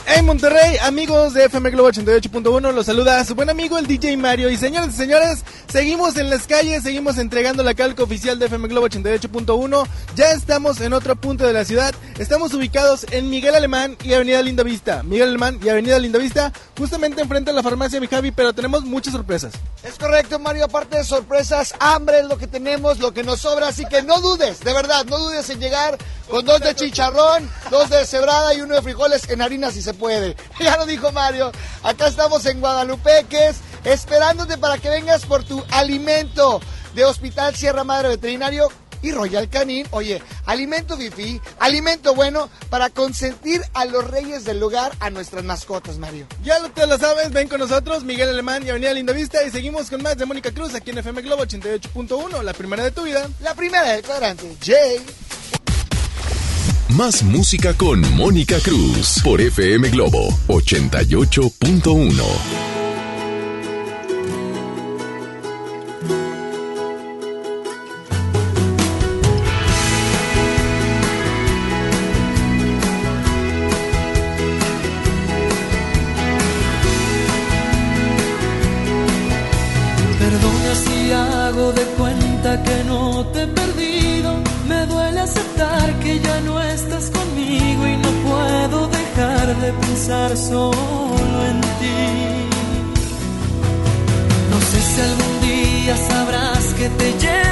En Monterrey, amigos de FM Globo 88.1, los saluda su buen amigo el DJ Mario. Y señores y señores, seguimos en las calles, seguimos entregando la calca oficial de FM Globo 88.1. Ya estamos en otro punto de la ciudad. Estamos ubicados en Miguel Alemán y Avenida Linda Vista. Miguel Alemán y Avenida Linda Vista, justamente enfrente de la farmacia Mi Javi, pero tenemos muchas sorpresas. Es correcto, Mario. Aparte de sorpresas, hambre es lo que tenemos, lo que nos sobra. Así que no dudes, de verdad, no dudes en llegar con dos de chicharrón, dos de cebrada y uno de frijoles en harina si se puede. Ya lo dijo Mario. Acá estamos en Guadalupeques, esperándote para que vengas por tu alimento de Hospital Sierra Madre Veterinario y Royal Canin. Oye, alimento fifi, alimento bueno para consentir a los reyes del lugar, a nuestras mascotas, Mario. Ya lo- te lo sabes, ven con nosotros, Miguel Alemán y Avenida Linda Vista. Y seguimos con más de Mónica Cruz aquí en FM Globo 88.1, la primera de tu vida. La primera del cuadrante, Jay. Más música con Mónica Cruz por FM Globo 88.1. solo en ti. No sé si algún día sabrás que te llevo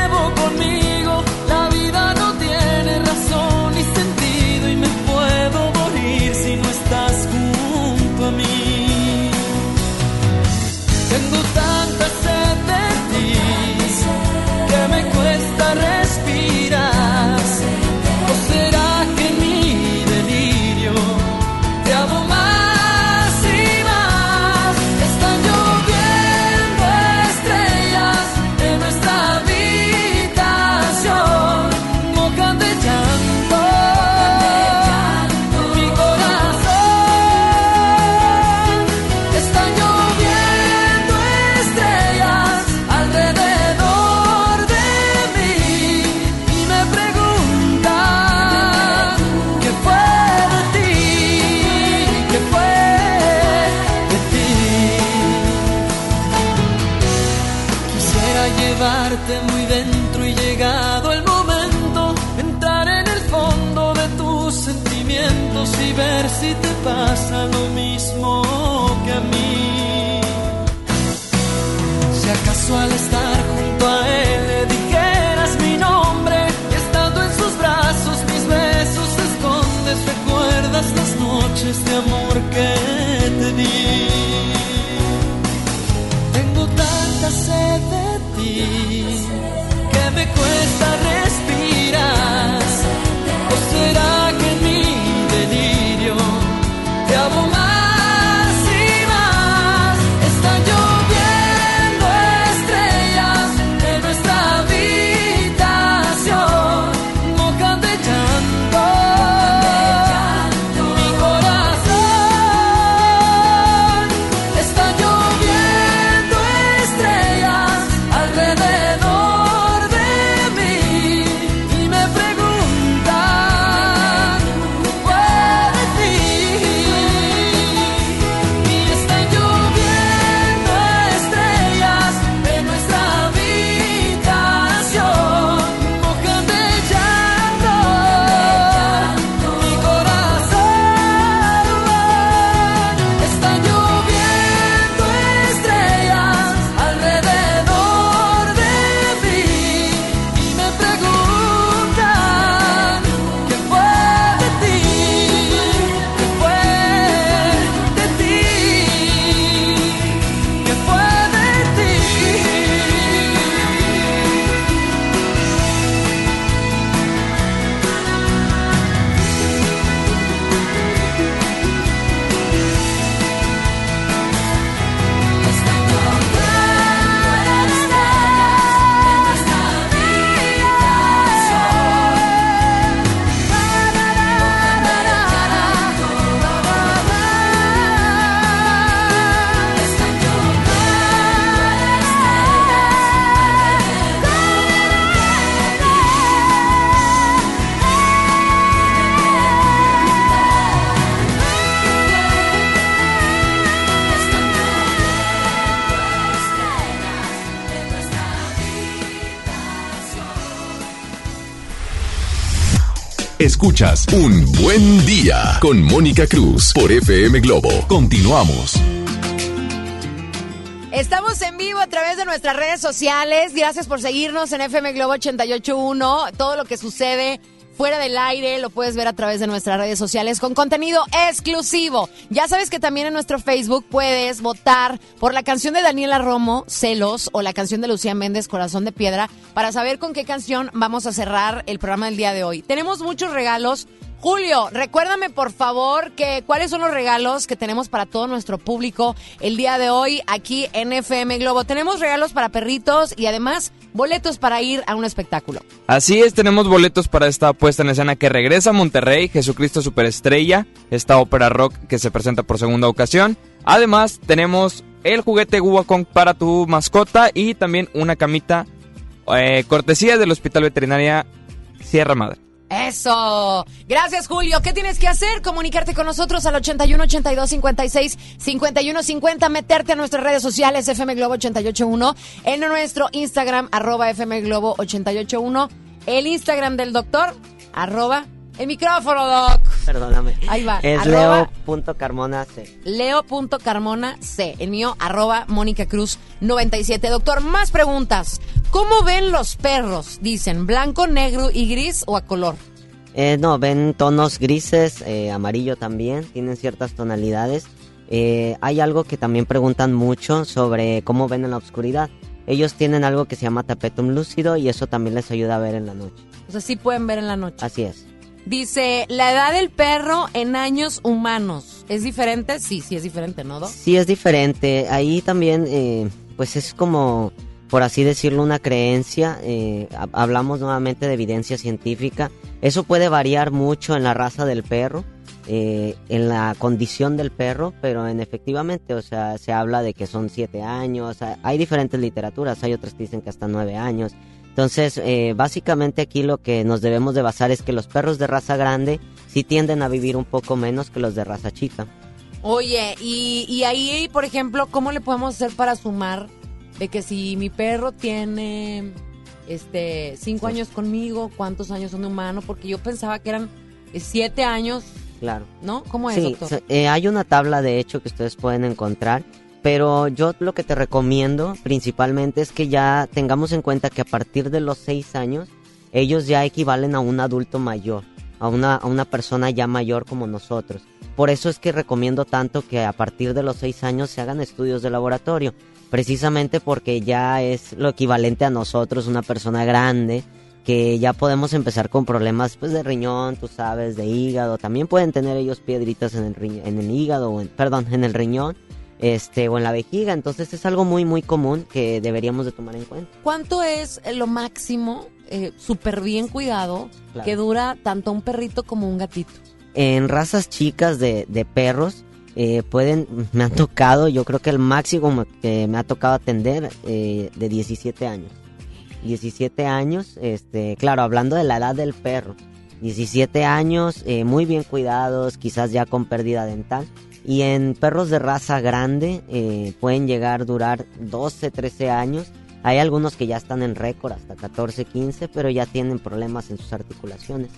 Escuchas Un Buen Día con Mónica Cruz por FM Globo. Continuamos. Estamos en vivo a través de nuestras redes sociales. Gracias por seguirnos en FM Globo 881. Todo lo que sucede fuera del aire lo puedes ver a través de nuestras redes sociales con contenido exclusivo. Ya sabes que también en nuestro Facebook puedes votar por la canción de Daniela Romo, Celos, o la canción de Lucía Méndez, Corazón de Piedra, para saber con qué canción vamos a cerrar el programa del día de hoy. Tenemos muchos regalos. Julio, recuérdame por favor que cuáles son los regalos que tenemos para todo nuestro público el día de hoy aquí en FM Globo. Tenemos regalos para perritos y además boletos para ir a un espectáculo. Así es, tenemos boletos para esta puesta en escena que regresa a Monterrey, Jesucristo Superestrella, esta ópera rock que se presenta por segunda ocasión. Además, tenemos el juguete Wacom para tu mascota y también una camita eh, cortesía del Hospital Veterinaria Sierra Madre. Eso. Gracias, Julio. ¿Qué tienes que hacer? Comunicarte con nosotros al 81 82 56 51 50, meterte a nuestras redes sociales FM Globo 881, en nuestro Instagram arroba FM Globo 881, el Instagram del doctor arroba el micrófono, doc. Perdóname. Ahí va. Es leo.carmona C. Leo.carmona C. El mío, arroba Mónica Cruz 97. Doctor, más preguntas. ¿Cómo ven los perros? Dicen, blanco, negro y gris o a color. Eh, no, ven tonos grises, eh, amarillo también, tienen ciertas tonalidades. Eh, hay algo que también preguntan mucho sobre cómo ven en la oscuridad. Ellos tienen algo que se llama tapetum lúcido y eso también les ayuda a ver en la noche. O sea, sí pueden ver en la noche. Así es. Dice, la edad del perro en años humanos. ¿Es diferente? Sí, sí es diferente, ¿no? Sí, es diferente. Ahí también, eh, pues es como, por así decirlo, una creencia. eh, ha- hablamos nuevamente de evidencia científica. Eso puede variar mucho en la raza del perro, eh, en la condición del perro, pero en efectivamente, o sea, se habla de que son siete años. ha- Hay diferentes literaturas, hay otras que dicen que hasta nueve años. Entonces, eh, básicamente aquí lo que nos debemos de basar es que los perros de raza grande sí tienden a vivir un poco menos que los de raza chica. Oye, y, y ahí, por ejemplo, ¿cómo le podemos hacer para sumar de que si mi perro tiene este cinco años conmigo, cuántos años son de humano? Porque yo pensaba que eran eh, siete años, Claro. ¿no? ¿Cómo es, Sí, doctor? eh, hay una tabla de hecho que ustedes pueden encontrar, pero yo lo que te recomiendo principalmente es que ya tengamos en cuenta que a partir de los seis años ellos ya equivalen a un adulto mayor, a una, a una persona ya mayor como nosotros. Por eso es que recomiendo tanto que a partir de los seis años se hagan estudios de laboratorio, precisamente porque ya es lo equivalente a nosotros, una persona grande, que ya podemos empezar con problemas pues de riñón, tú sabes, de hígado. También pueden tener ellos piedritas en el en el hígado en, perdón, en el riñón, este o en la vejiga, entonces es algo muy muy común que deberíamos de tomar en cuenta. ¿Cuánto es lo máximo, eh, súper bien cuidado, Claro. que dura tanto un perrito como un gatito? En razas chicas de, de perros eh, pueden, me han tocado, yo creo que el máximo que me ha tocado atender eh, de 17 años. 17 años, este, claro, hablando de la edad del perro. 17 años, eh, muy bien cuidados, quizás ya con pérdida dental. Y en perros de raza grande eh, pueden llegar a durar 12, 13 años. Hay algunos que ya están en récord hasta 14, 15, pero ya tienen problemas en sus articulaciones.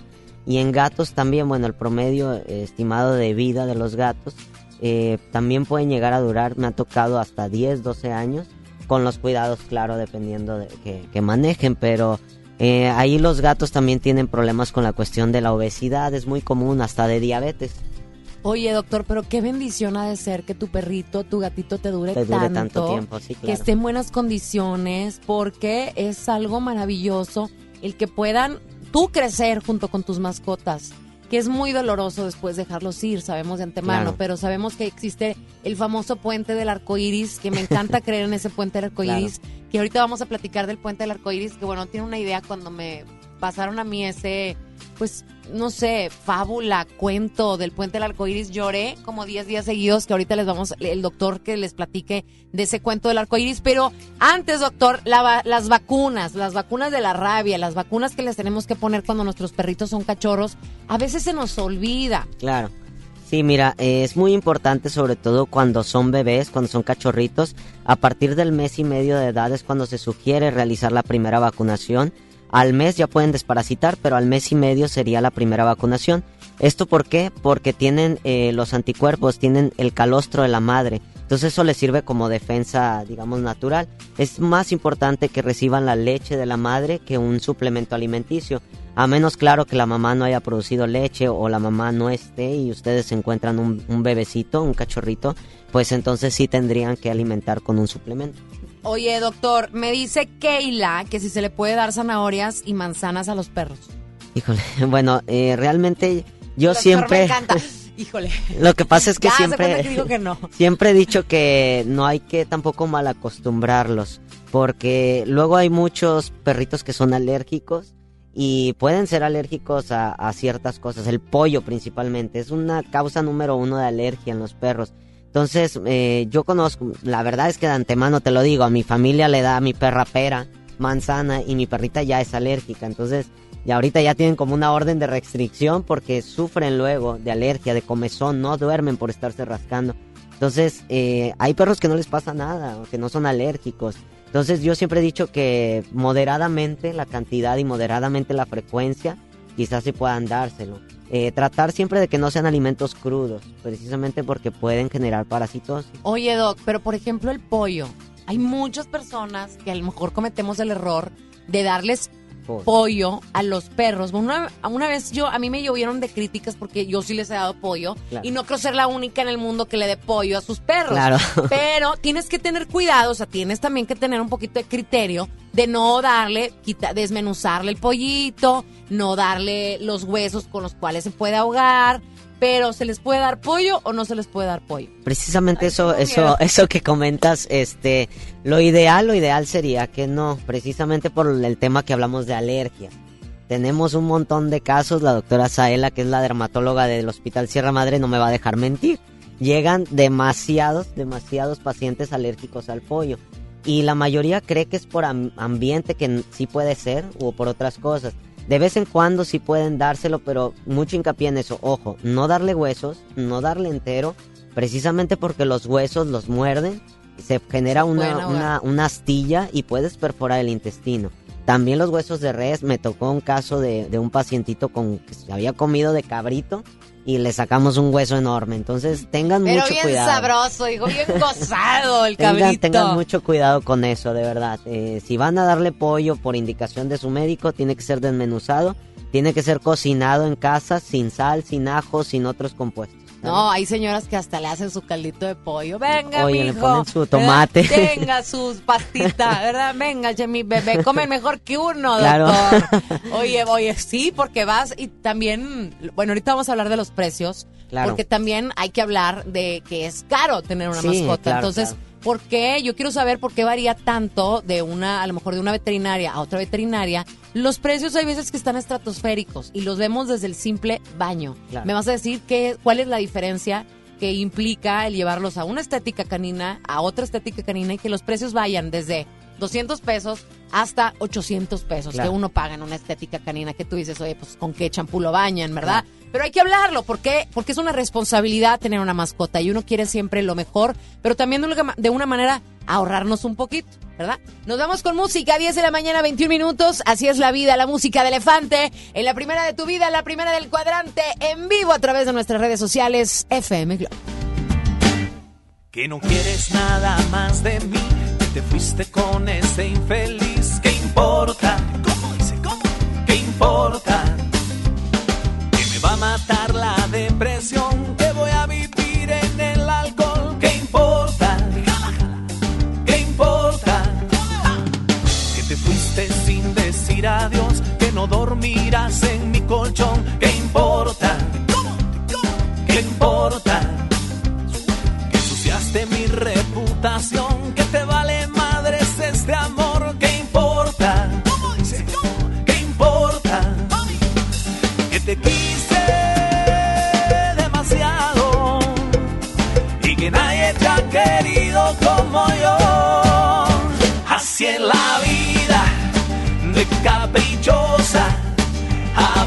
Y en gatos también, bueno, el promedio eh, estimado de vida de los gatos eh, también pueden llegar a durar, me ha tocado hasta 10, 12 años, con los cuidados, claro, dependiendo de que, que manejen, pero eh, ahí los gatos también tienen problemas con la cuestión de la obesidad, es muy común, hasta de diabetes. Oye, doctor, pero qué bendición ha de ser que tu perrito, tu gatito te dure, Te dure tanto, tanto tiempo, sí, que esté en buenas condiciones, porque es algo maravilloso el que puedan tú crecer junto con tus mascotas, que es muy doloroso después dejarlos ir, sabemos de antemano, Claro. pero sabemos que existe el famoso puente del arco iris, que me encanta creer en ese puente del arco iris, que ahorita vamos a platicar del puente del arco iris, que bueno, tiene una idea cuando me pasaron a mí ese, pues, no sé, fábula, cuento del puente del arco iris, lloré como 10 días seguidos, que ahorita les vamos, el doctor que les platique de ese cuento del arco iris, pero antes, doctor, la las vacunas, las vacunas de la rabia, las vacunas que les tenemos que poner cuando nuestros perritos son cachorros, a veces se nos olvida. Claro. Sí, mira, eh, es muy importante sobre todo cuando son bebés, cuando son cachorritos. A partir del mes y medio de edad es cuando se sugiere realizar la primera vacunación. Al mes ya pueden desparasitar, pero al mes y medio sería la primera vacunación. ¿Esto por qué? Porque tienen eh, los anticuerpos, tienen el calostro de la madre. Entonces eso les sirve como defensa, digamos, natural. Es más importante que reciban la leche de la madre que un suplemento alimenticio. A menos claro que la mamá no haya producido leche o la mamá no esté y ustedes encuentran un, un bebecito, un cachorrito, pues entonces sí tendrían que alimentar con un suplemento. Oye, doctor, me dice Keila que si se le puede dar zanahorias y manzanas a los perros. Híjole, bueno, eh, realmente yo Doctor, siempre... Me encanta. Híjole. Lo que pasa es que Ya, siempre... que digo que no. Siempre he dicho que no hay que tampoco mal acostumbrarlos, porque luego hay muchos perritos que son alérgicos y pueden ser alérgicos a, ciertas cosas. El pollo principalmente es una causa número uno de alergia en los perros. Entonces, eh, yo conozco, la verdad es que de antemano te lo digo, a mi familia le da a mi perra pera, manzana y mi perrita ya es alérgica. Entonces, y ahorita ya tienen como una orden de restricción porque sufren luego de alergia, de comezón, no duermen por estarse rascando. Entonces, eh, hay perros que no les pasa nada, que no son alérgicos. Entonces, yo siempre he dicho que moderadamente la cantidad y moderadamente la frecuencia, quizás sí puedan dárselo. Eh, tratar siempre de que no sean alimentos crudos, precisamente porque pueden generar parasitosis. Oye, Doc, pero por ejemplo el pollo. Hay muchas personas que a lo mejor cometemos el error de darles pollo a los perros. Una, una vez yo, a mí me llovieron de críticas porque yo sí les he dado pollo Claro. y no creo ser la única en el mundo que le dé pollo a sus perros. Claro. Pero tienes que tener cuidado, o sea, tienes también que tener un poquito de criterio de no darle, quita, desmenuzarle el pollito, no darle los huesos con los cuales se puede ahogar. Pero ¿se les puede dar pollo o no se les puede dar pollo? Precisamente eso, eso, eso que comentas, este, lo ideal, lo ideal sería que no, precisamente por el tema que hablamos de alergia. Tenemos un montón de casos, la doctora Saela, que es la dermatóloga del Hospital Sierra Madre, no me va a dejar mentir. Llegan demasiados, demasiados pacientes alérgicos al pollo. Y la mayoría cree que es por am- ambiente, que sí puede ser, o por otras cosas. De vez en cuando sí pueden dárselo, pero mucho hincapié en eso. Ojo, no darle huesos, no darle entero, precisamente porque los huesos los muerden, se genera una, una, una astilla y puedes perforar el intestino. También los huesos de res, me tocó un caso de, de un pacientito con, que se había comido de cabrito y le sacamos un hueso enorme. Entonces tengan Pero mucho bien cuidado. sabroso, digo, bien gozado el Tengan, cabrito. tengan mucho cuidado con eso, de verdad. Eh, si van a darle pollo por indicación de su médico, tiene que ser desmenuzado, tiene que ser cocinado en casa, sin sal, sin ajo, sin otros compuestos. No, hay señoras que hasta le hacen su caldito de pollo. Venga, Oye, le mijo. ponen su ¿verdad? tomate. Tenga sus pastitas, ¿verdad? Venga, mi bebé, comen mejor que uno, Claro. doctor. Oye, oye, sí, porque vas y también, bueno, ahorita vamos a hablar de los precios, Claro. porque también hay que hablar de que es caro tener una Sí, mascota. claro, Entonces, claro. ¿Por qué? Yo quiero saber por qué varía tanto de una, a lo mejor de una veterinaria a otra veterinaria. Los precios hay veces que están estratosféricos y los vemos desde el simple baño. Claro. ¿Me vas a decir qué, cuál es la diferencia que implica el llevarlos a una estética canina, a otra estética canina y que los precios vayan desde 200 pesos hasta 800 pesos Claro. que uno paga en una estética canina que tú dices, oye, pues con qué champú lo bañan, ¿verdad? Pero hay que hablarlo, ¿por qué? Porque es una responsabilidad tener una mascota y uno quiere siempre lo mejor, pero también de una, manera ahorrarnos un poquito, ¿verdad? Nos vamos con música, 10 de la mañana, 21 minutos, así es la vida, la música de elefante, en la primera de tu vida, en la primera del cuadrante, en vivo a través de nuestras redes sociales, FM Globo. Que no quieres nada más de mí, te fuiste con ese infeliz. ¿Qué importa? ¿Cómo dice? ¿Cómo? ¿Qué importa? Que me va a matar la depresión, que voy a vivir en el alcohol. ¿Qué importa? ¿Qué importa? Que te fuiste sin decir adiós, que no dormirás en mi colchón. ¿Qué importa? ¿Qué importa? que ensuciaste mi reputación, que te vale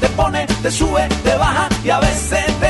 Te pone, te sube, te baja y a veces te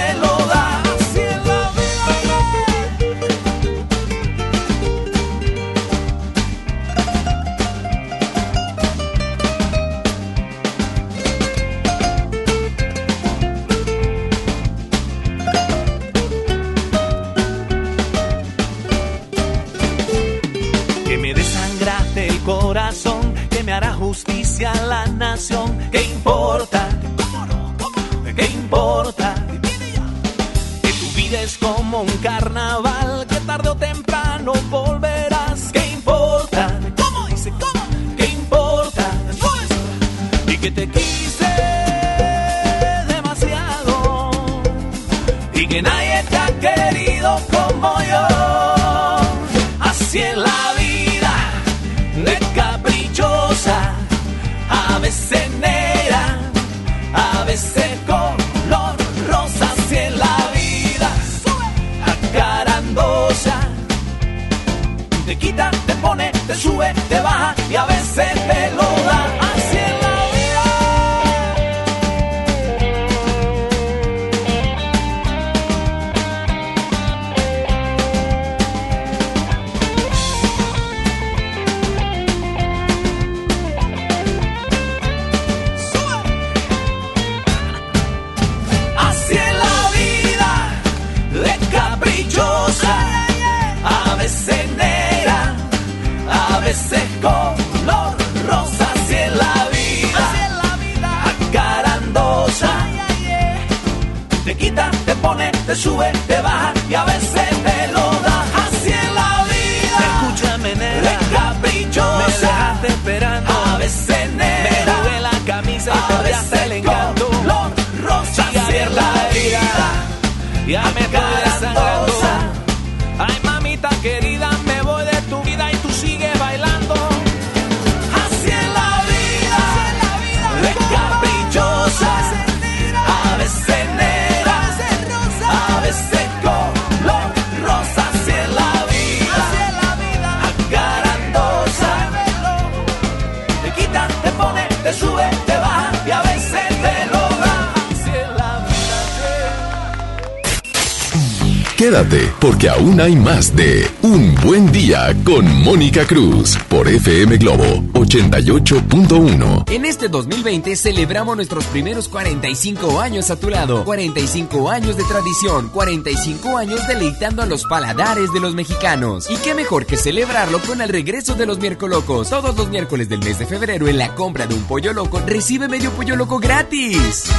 Mónica Cruz por FM Globo 88.1. En este 2020 celebramos nuestros primeros 45 años a tu lado. 45 años de tradición, 45 años deleitando a los paladares de los mexicanos. Y qué mejor que celebrarlo con el regreso de los miércolocos. Todos los miércoles del mes de febrero en la compra de un pollo loco recibe medio pollo loco gratis.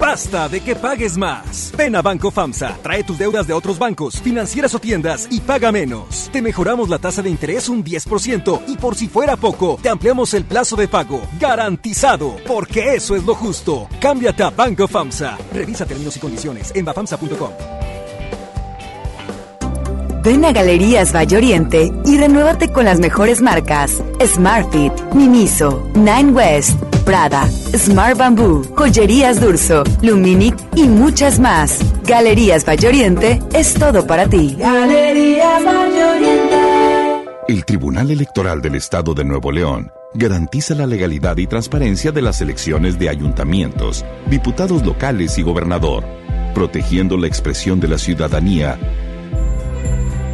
Basta de que pagues más. Ven a Banco FAMSA, trae tus deudas de otros bancos, financieras o tiendas y paga menos. Te mejoramos la tasa de interés un 10% y por si fuera poco, te ampliamos el plazo de pago. Garantizado, porque eso es lo justo. Cámbiate a Banco FAMSA. Revisa términos y condiciones en bafamsa.com. Ven a Galerías Valle Oriente y renuévate con las mejores marcas: Smartfit, Miniso, Nine West, Prada, Smart Bamboo, Joyerías Durso, Luminic y muchas más. Galerías Valle Oriente es todo para ti. Galerías Valle Oriente. El Tribunal Electoral del Estado de Nuevo León garantiza la legalidad y transparencia de las elecciones de ayuntamientos, diputados locales y gobernador, protegiendo la expresión de la ciudadanía.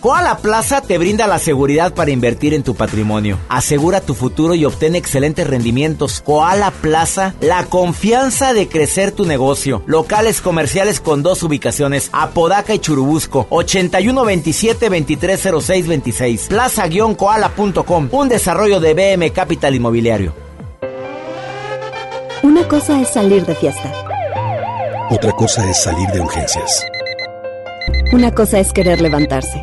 Koala Plaza te brinda la seguridad para invertir en tu patrimonio. Asegura tu futuro y obtén excelentes rendimientos. Koala Plaza, la confianza de crecer tu negocio. Locales comerciales con dos ubicaciones, Apodaca y Churubusco, 8127-230626. Plaza-koala.com, un desarrollo de BM Capital Inmobiliario. Una cosa es salir de fiesta. Otra cosa es salir de urgencias. Una cosa es querer levantarse.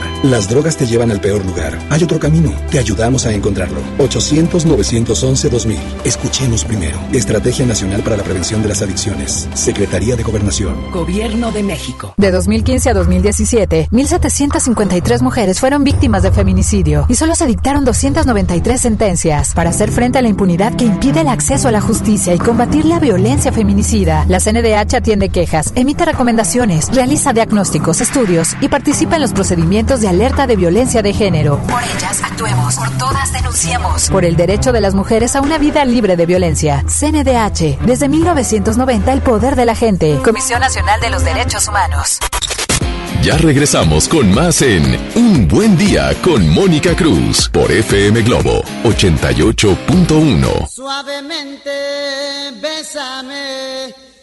Las drogas te llevan al peor lugar. Hay otro camino. Te ayudamos a encontrarlo. 800-911-2000. Escuchemos primero. Estrategia Nacional para la Prevención de las Adicciones. Secretaría de Gobernación. Gobierno de México. De 2015 a 2017, 1.753 mujeres fueron víctimas de feminicidio y solo se dictaron 293 sentencias. Para hacer frente a la impunidad que impide el acceso a la justicia y combatir la violencia feminicida, la CNDH atiende quejas, emite recomendaciones, realiza diagnósticos, estudios y participa en los procedimientos de alerta de violencia de género. Por ellas actuemos, por todas denunciemos. Por el derecho de las mujeres a una vida libre de violencia. CNDH, desde 1990 el poder de la gente. Comisión Nacional de los Derechos Humanos. Ya regresamos con más en Un Buen Día con Mónica Cruz por FM Globo 88.1. Suavemente, bésame,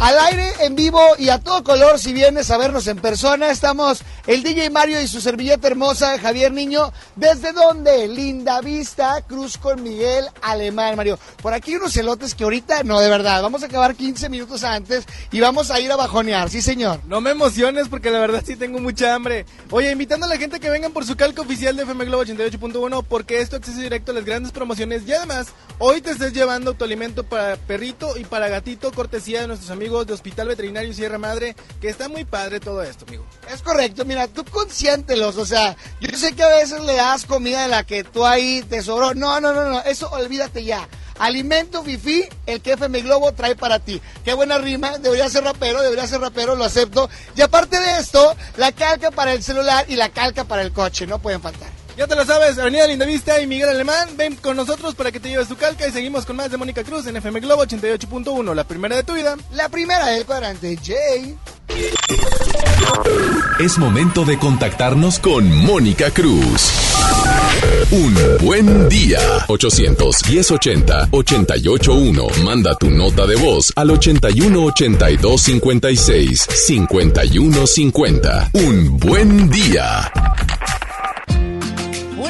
Al aire, en vivo y a todo color, si vienes a vernos en persona, estamos el DJ Mario y su servilleta hermosa, Javier Niño. ¿Desde dónde? Linda Vista, Cruz con Miguel Alemán, Mario. Por aquí unos elotes que ahorita, no, de verdad, vamos a acabar 15 minutos antes y vamos a ir a bajonear, sí señor. No me emociones porque la verdad sí tengo mucha hambre. Oye, invitando a la gente que vengan por su calco oficial de FM Globo 88.1 porque esto acceso directo a las grandes promociones y además hoy te estés llevando tu alimento para perrito y para gatito cortesía de nuestros amigos de Hospital Veterinario Sierra Madre que está muy padre todo esto, amigo. Es correcto, mira, tú consiéntelos, o sea, yo sé que a veces le das comida de la que tú ahí te sobró. No, no, no, no, eso olvídate ya. Alimento Fifi, el que FM Globo trae para ti. Qué buena rima, debería ser rapero, debería ser rapero, lo acepto. Y aparte de esto, la calca para el celular y la calca para el coche, no pueden faltar. Ya te lo sabes, Avenida Lindavista y Miguel Alemán, ven con nosotros para que te lleves tu calca y seguimos con más de Mónica Cruz en FM Globo 88.1, la primera de tu vida. La primera del cuadrante, Jay. Es momento de contactarnos con Mónica Cruz. Un buen día. 810-80-881. Manda tu nota de voz al 81-82-56-5150. Un buen día.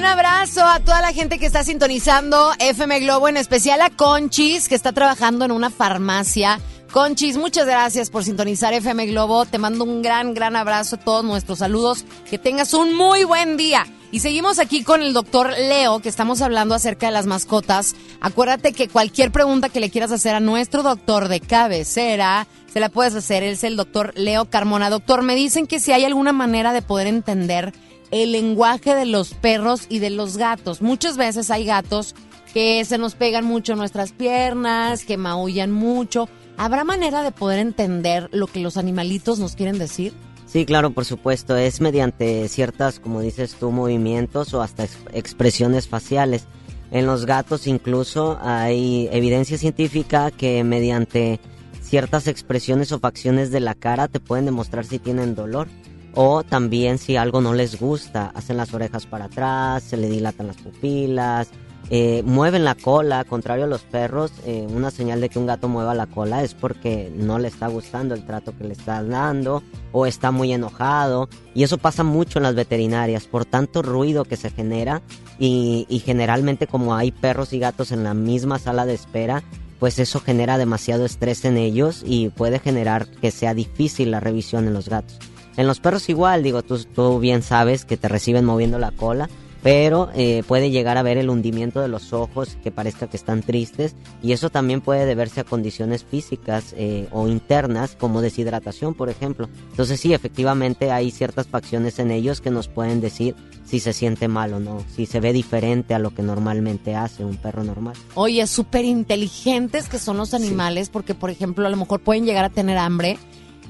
Un abrazo a toda la gente que está sintonizando FM Globo, en especial a Conchis, que está trabajando en una farmacia. Conchis, muchas gracias por sintonizar FM Globo. Te mando un gran, gran abrazo a todos nuestros saludos. Que tengas un muy buen día. Y seguimos aquí con el doctor Leo, que estamos hablando acerca de las mascotas. Acuérdate que cualquier pregunta que le quieras hacer a nuestro doctor de cabecera, se la puedes hacer. Él es el doctor Leo Carmona. Doctor, me dicen que si hay alguna manera de poder entender el lenguaje de los perros y de los gatos. Muchas veces hay gatos que se nos pegan mucho nuestras piernas, que maullan mucho. ¿Habrá manera de poder entender lo que los animalitos nos quieren decir? Sí, claro, por supuesto. Es mediante ciertas, como dices tú, movimientos o hasta ex- expresiones faciales. En los gatos incluso hay evidencia científica que mediante ciertas expresiones o facciones de la cara te pueden demostrar si tienen dolor. O también si algo no les gusta, hacen las orejas para atrás, se le dilatan las pupilas, eh, mueven la cola, contrario a los perros, eh, una señal de que un gato mueva la cola es porque no le está gustando el trato que le está dando o está muy enojado y eso pasa mucho en las veterinarias por tanto ruido que se genera y, y generalmente como hay perros y gatos en la misma sala de espera pues eso genera demasiado estrés en ellos y puede generar que sea difícil la revisión en los gatos. En los perros igual, digo, tú, tú bien sabes que te reciben moviendo la cola, pero eh, puede llegar a ver el hundimiento de los ojos, que parezca que están tristes, y eso también puede deberse a condiciones físicas eh, o internas, como deshidratación, por ejemplo. Entonces sí, efectivamente hay ciertas facciones en ellos que nos pueden decir si se siente mal o no, si se ve diferente a lo que normalmente hace un perro normal. Oye, súper inteligentes que son los animales, porque por ejemplo a lo mejor pueden llegar a tener hambre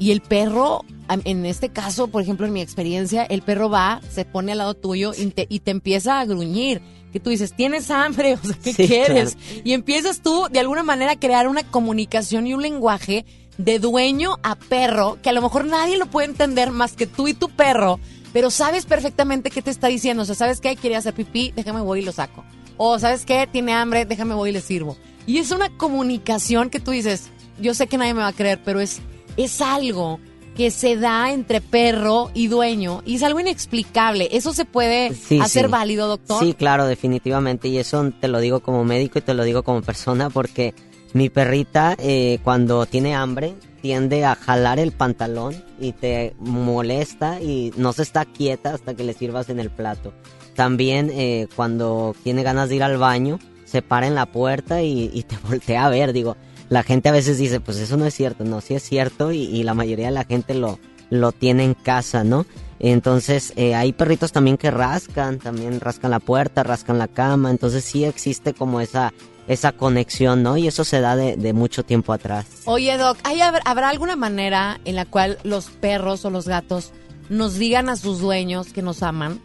y el perro, en este caso, por ejemplo, en mi experiencia, el perro va, se pone al lado tuyo y te, y te empieza a gruñir. Que tú dices, tienes hambre, o sea, ¿qué Sí, quieres? claro. Y empiezas tú, de alguna manera, a crear una comunicación y un lenguaje de dueño a perro, que a lo mejor nadie lo puede entender más que tú y tu perro, pero sabes perfectamente qué te está diciendo. O sea, ¿sabes qué? Quiere hacer pipí, déjame voy y lo saco. O ¿sabes qué? Tiene hambre, déjame voy y le sirvo. Y es una comunicación que tú dices, yo sé que nadie me va a creer, pero es, es algo que se da entre perro y dueño y es algo inexplicable. ¿Eso se puede Sí, hacer sí. válido, doctor? Sí, claro, definitivamente. Y eso te lo digo como médico y te lo digo como persona porque mi perrita eh, cuando tiene hambre tiende a jalar el pantalón y te molesta y no se está quieta hasta que le sirvas en el plato. También eh, cuando tiene ganas de ir al baño se para en la puerta y, y te voltea a ver. Digo, la gente a veces dice, pues eso no es cierto. No, sí es cierto y, y la mayoría de la gente lo, lo tiene en casa, ¿no? Entonces, eh, hay perritos también que rascan, también rascan la puerta, rascan la cama, entonces sí existe como esa, esa conexión, ¿no? Y eso se da de, de mucho tiempo atrás. Oye, Doc, ¿hay, hab- ¿habrá alguna manera en la cual los perros o los gatos nos digan a sus dueños que nos aman?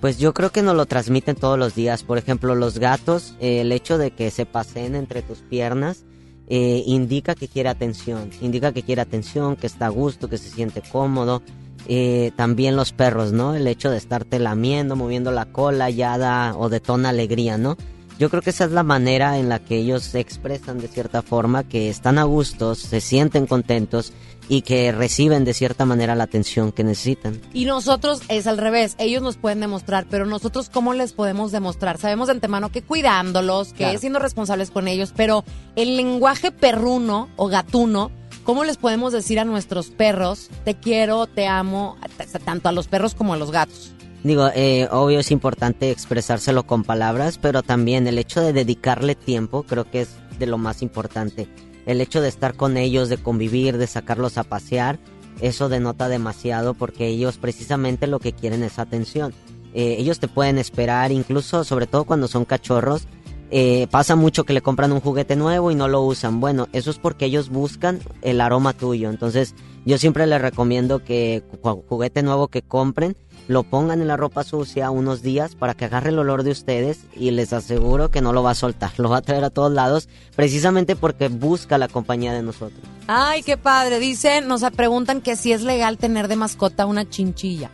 Pues yo creo que nos lo transmiten todos los días. Por ejemplo, los gatos, eh, el hecho de que se paseen entre tus piernas eh, indica que quiere atención. Indica que quiere atención, que está a gusto, que se siente cómodo. Eh, también los perros, ¿no? El hecho de estarte lamiendo, moviendo la cola, ya da o detona alegría, ¿no? Yo creo que esa es la manera en la que ellos se expresan de cierta forma, que están a gustos, se sienten contentos y que reciben de cierta manera la atención que necesitan. Y nosotros es al revés, ellos nos pueden demostrar, pero nosotros cómo les podemos demostrar? Sabemos de antemano que cuidándolos, que Claro. siendo responsables con ellos, pero el lenguaje perruno o gatuno, ¿cómo les podemos decir a nuestros perros, te quiero, te amo, tanto a los perros como a los gatos? Digo, eh, obvio es importante expresárselo con palabras, pero también el hecho de dedicarle tiempo creo que es de lo más importante. El hecho de estar con ellos, de convivir, de sacarlos a pasear, eso denota demasiado porque ellos precisamente lo que quieren es atención. Eh, ellos te pueden esperar, incluso sobre todo cuando son cachorros, eh, pasa mucho que le compran un juguete nuevo y no lo usan. Bueno, eso es porque ellos buscan el aroma tuyo. Entonces, yo siempre les recomiendo que juguete nuevo que compren, lo pongan en la ropa sucia unos días para que agarre el olor de ustedes y les aseguro que no lo va a soltar, lo va a traer a todos lados, precisamente porque busca la compañía de nosotros. Ay, qué padre. Dicen, nos preguntan que si es legal tener de mascota una chinchilla.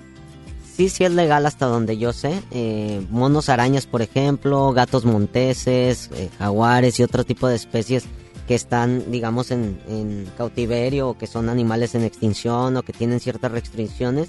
Sí, sí es legal hasta donde yo sé. Eh, monos arañas, por ejemplo, gatos monteses, eh, jaguares y otro tipo de especies que están, digamos, en, en cautiverio o que son animales en extinción o que tienen ciertas restricciones.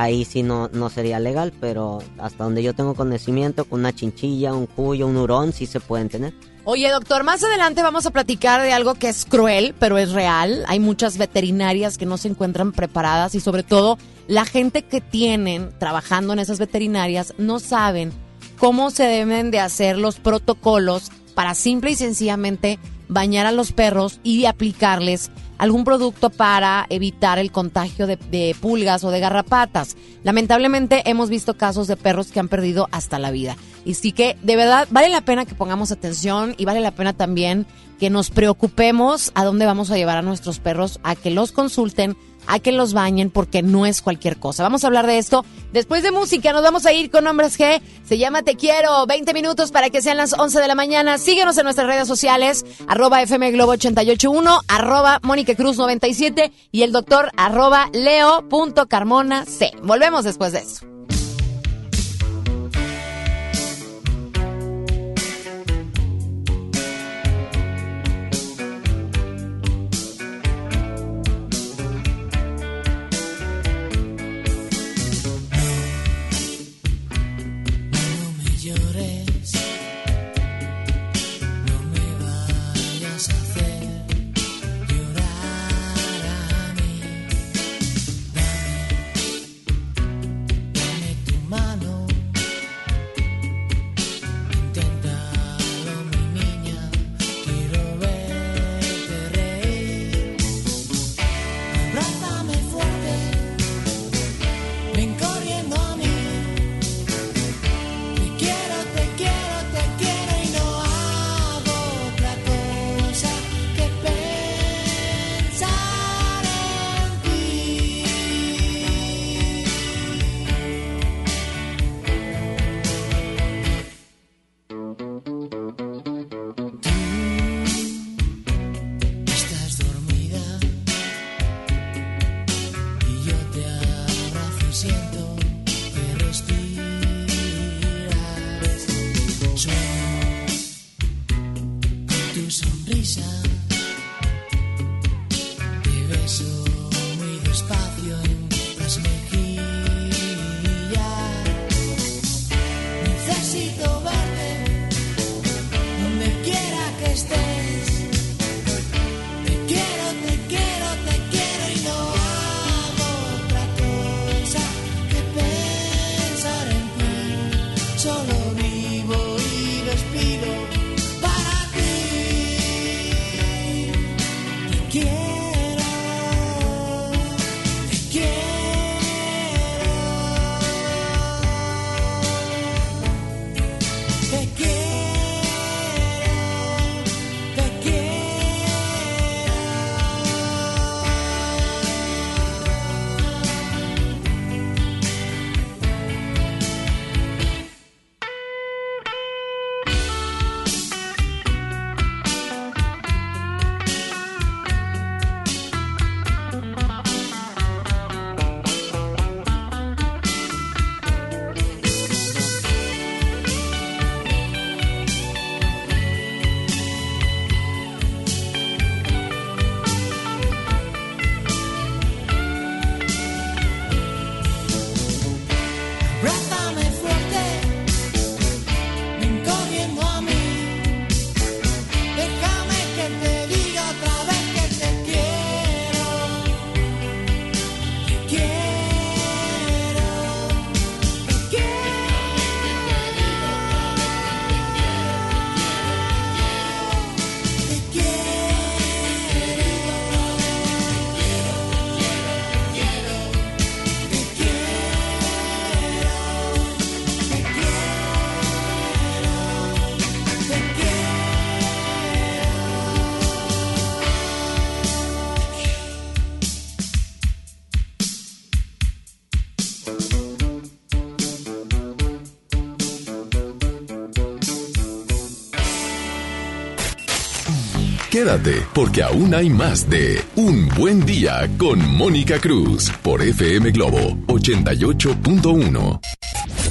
Ahí sí no, no sería legal, pero hasta donde yo tengo conocimiento, con una chinchilla, un cuyo, un hurón, sí se pueden tener. Oye, doctor, más adelante vamos a platicar de algo que es cruel, pero es real. Hay muchas veterinarias que no se encuentran preparadas y sobre todo la gente que tienen trabajando en esas veterinarias no saben cómo se deben de hacer los protocolos para simple y sencillamente bañar a los perros y aplicarles algún producto para evitar el contagio de, de pulgas o de garrapatas. Lamentablemente hemos visto casos de perros que han perdido hasta la vida. Y sí que de verdad vale la pena que pongamos atención y vale la pena también que nos preocupemos a dónde vamos a llevar a nuestros perros, a que los consulten, a que los bañen, porque no es cualquier cosa. Vamos a hablar de esto después de música. Nos vamos a ir con Hombres G. Se llama Te Quiero. 20 minutos para que sean las 11 de la mañana. Síguenos en nuestras redes sociales, arroba FM Globo 881, arroba Mónica Cruz 97 y el doctor arroba Leo.carmona C. Volvemos después de eso. Porque aún hay más de Un Buen Día con Mónica Cruz por FM Globo 88.1.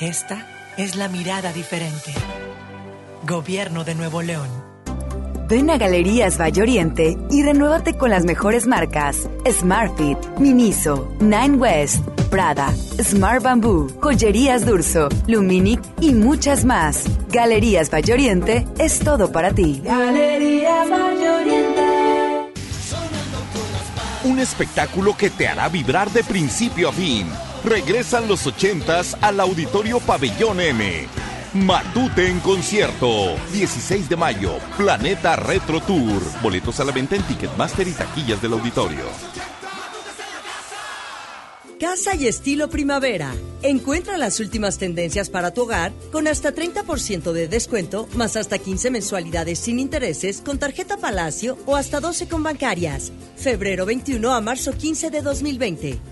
Esta es la mirada diferente. Gobierno de Nuevo León. Ven a Galerías Valle Oriente y renuévate con las mejores marcas: Smartfit, Miniso, Nine West, Prada, Smart Bamboo, Joyerías Durso, Luminic y muchas más. Galerías Valle Oriente es todo para ti. Galerías Valle Oriente. Un espectáculo que te hará vibrar de principio a fin. Regresan los ochentas al Auditorio Pabellón M. Matute en concierto. 16 de mayo, Planeta Retro Tour. Boletos a la venta en Ticketmaster y taquillas del auditorio. Casa y estilo primavera. Encuentra las últimas tendencias para tu hogar con hasta 30% de descuento, más hasta 15 mensualidades sin intereses con tarjeta Palacio o hasta 12 con bancarias. Febrero 21 a marzo 15 de 2020.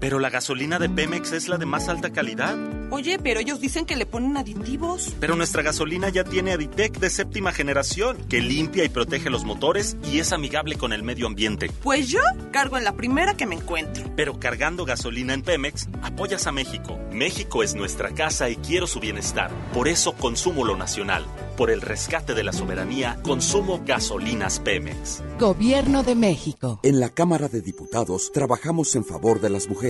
Pero la gasolina de Pemex es la de más alta calidad. Oye, pero ellos dicen que le ponen aditivos. Pero nuestra gasolina ya tiene Aditec de séptima generación, que limpia y protege los motores y es amigable con el medio ambiente. Pues yo cargo en la primera que me encuentro. Pero cargando gasolina en Pemex, apoyas a México. México es nuestra casa y quiero su bienestar. Por eso consumo lo nacional. Por el rescate de la soberanía, consumo gasolinas Pemex. Gobierno de México. En la Cámara de Diputados trabajamos en favor de las mujeres.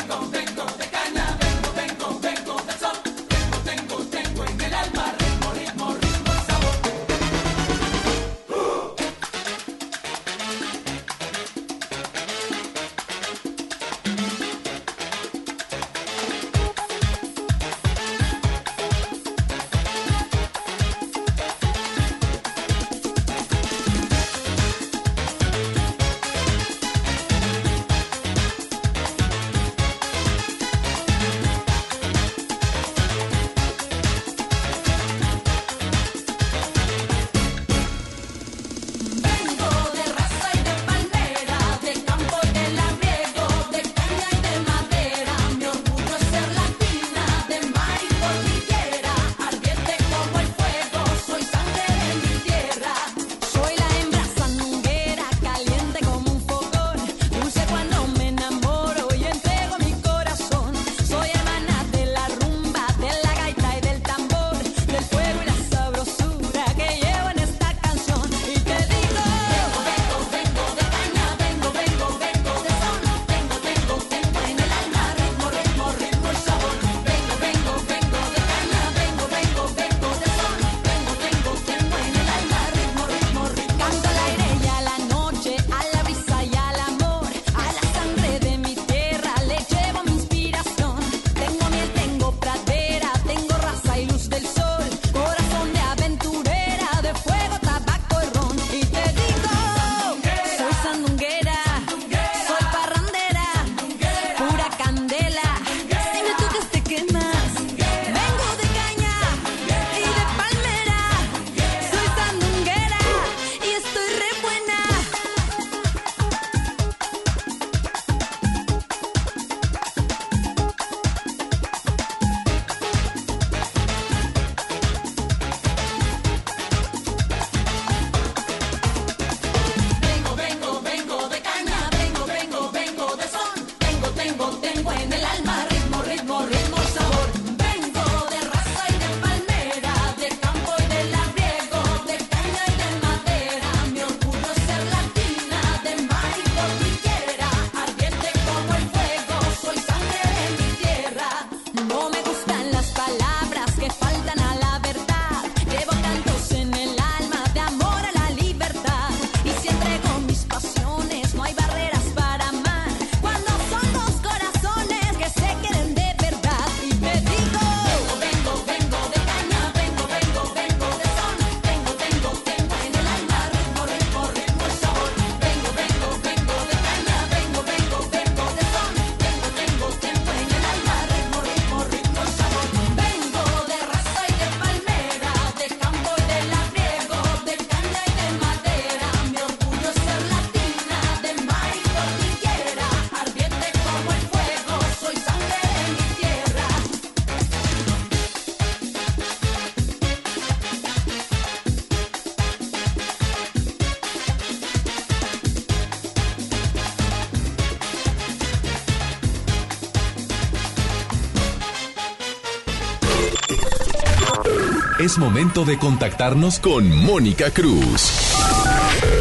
Es momento de contactarnos con Mónica Cruz.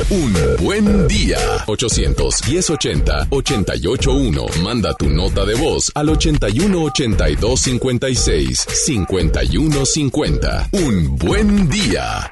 Un buen día. 810-80-881. Manda tu nota de voz al 81-82-56-5150. Un buen día.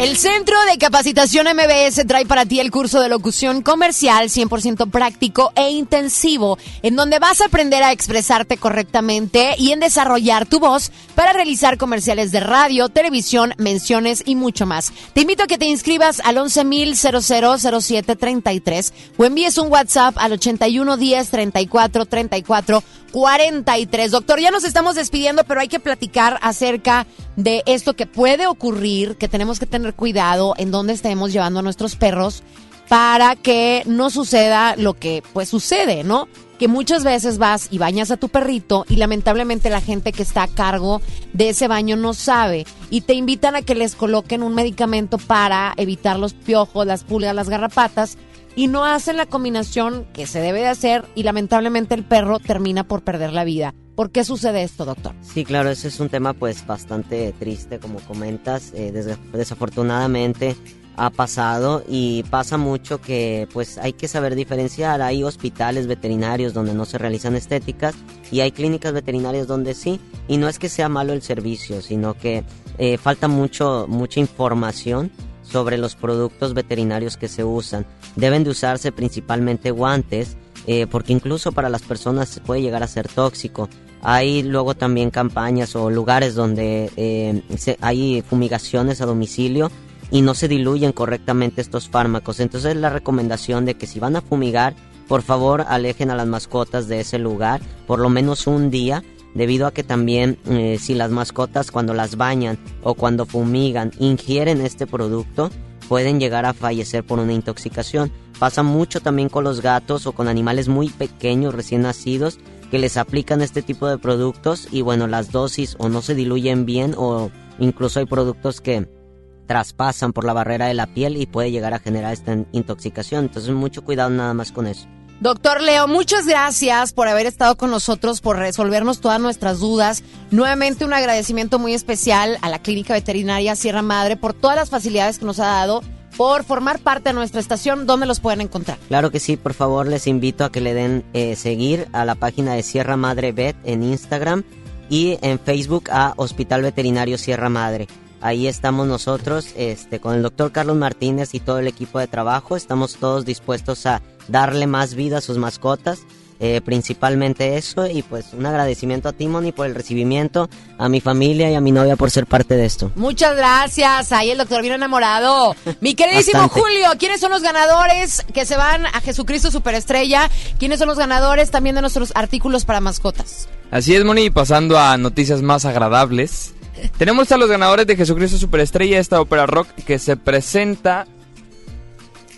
El Centro de Capacitación MBS trae para ti el curso de locución comercial 100% práctico e intensivo, en donde vas a aprender a expresarte correctamente y en desarrollar tu voz para realizar comerciales de radio, televisión, menciones y mucho más. Te invito a que te inscribas al 11.0000733 o envíes un WhatsApp al 8110 34 34 43. Doctor, ya nos estamos despidiendo, pero hay que platicar acerca de esto que puede ocurrir, que tenemos que tener cuidado en dónde estemos llevando a nuestros perros para que no suceda lo que pues sucede, ¿no? Que muchas veces vas y bañas a tu perrito y lamentablemente la gente que está a cargo de ese baño no sabe y te invitan a que les coloquen un medicamento para evitar los piojos, las pulgas, las garrapatas y no hacen la combinación que se debe de hacer y lamentablemente el perro termina por perder la vida. ¿Por qué sucede esto, doctor? Sí, claro, ese es un tema pues bastante triste, como comentas. Eh, des desafortunadamente ha pasado y pasa mucho que pues hay que saber diferenciar. Hay hospitales veterinarios donde no se realizan estéticas y hay clínicas veterinarias donde sí. Y no es que sea malo el servicio, sino que eh, falta mucho, mucha información sobre los productos veterinarios que se usan. Deben de usarse principalmente guantes, eh, porque incluso para las personas puede llegar a ser tóxico. Hay luego también campañas o lugares donde eh, hay fumigaciones a domicilio y no se diluyen correctamente estos fármacos. Entonces la recomendación de que si van a fumigar, por favor alejen a las mascotas de ese lugar por lo menos un día debido a que también eh, si las mascotas cuando las bañan o cuando fumigan ingieren este producto, pueden llegar a fallecer por una intoxicación. Pasa mucho también con los gatos o con animales muy pequeños recién nacidos que les aplican este tipo de productos y bueno, las dosis o no se diluyen bien o incluso hay productos que traspasan por la barrera de la piel y puede llegar a generar esta intoxicación. Entonces mucho cuidado nada más con eso. Doctor Leo, muchas gracias por haber estado con nosotros, por resolvernos todas nuestras dudas. Nuevamente un agradecimiento muy especial a la Clínica Veterinaria Sierra Madre por todas las facilidades que nos ha dado, por formar parte de nuestra estación. ¿Dónde los pueden encontrar? Claro que sí, por favor les invito a que le den eh, seguir a la página de Sierra Madre Vet en Instagram y en Facebook a Hospital Veterinario Sierra Madre. Ahí estamos nosotros, este, con el doctor Carlos Martínez y todo el equipo de trabajo. Estamos todos dispuestos a darle más vida a sus mascotas. Eh, principalmente eso y pues un agradecimiento a Timony por el recibimiento, a mi familia y a mi novia por ser parte de esto. Muchas gracias, ahí el doctor bien enamorado. Mi queridísimo Julio, ¿quiénes son los ganadores que se van a Jesucristo Superestrella? ¿Quiénes son los ganadores también de nuestros artículos para mascotas? Así es, Moni, pasando a noticias más agradables. Tenemos a los ganadores de Jesucristo Superestrella, esta ópera rock que se presenta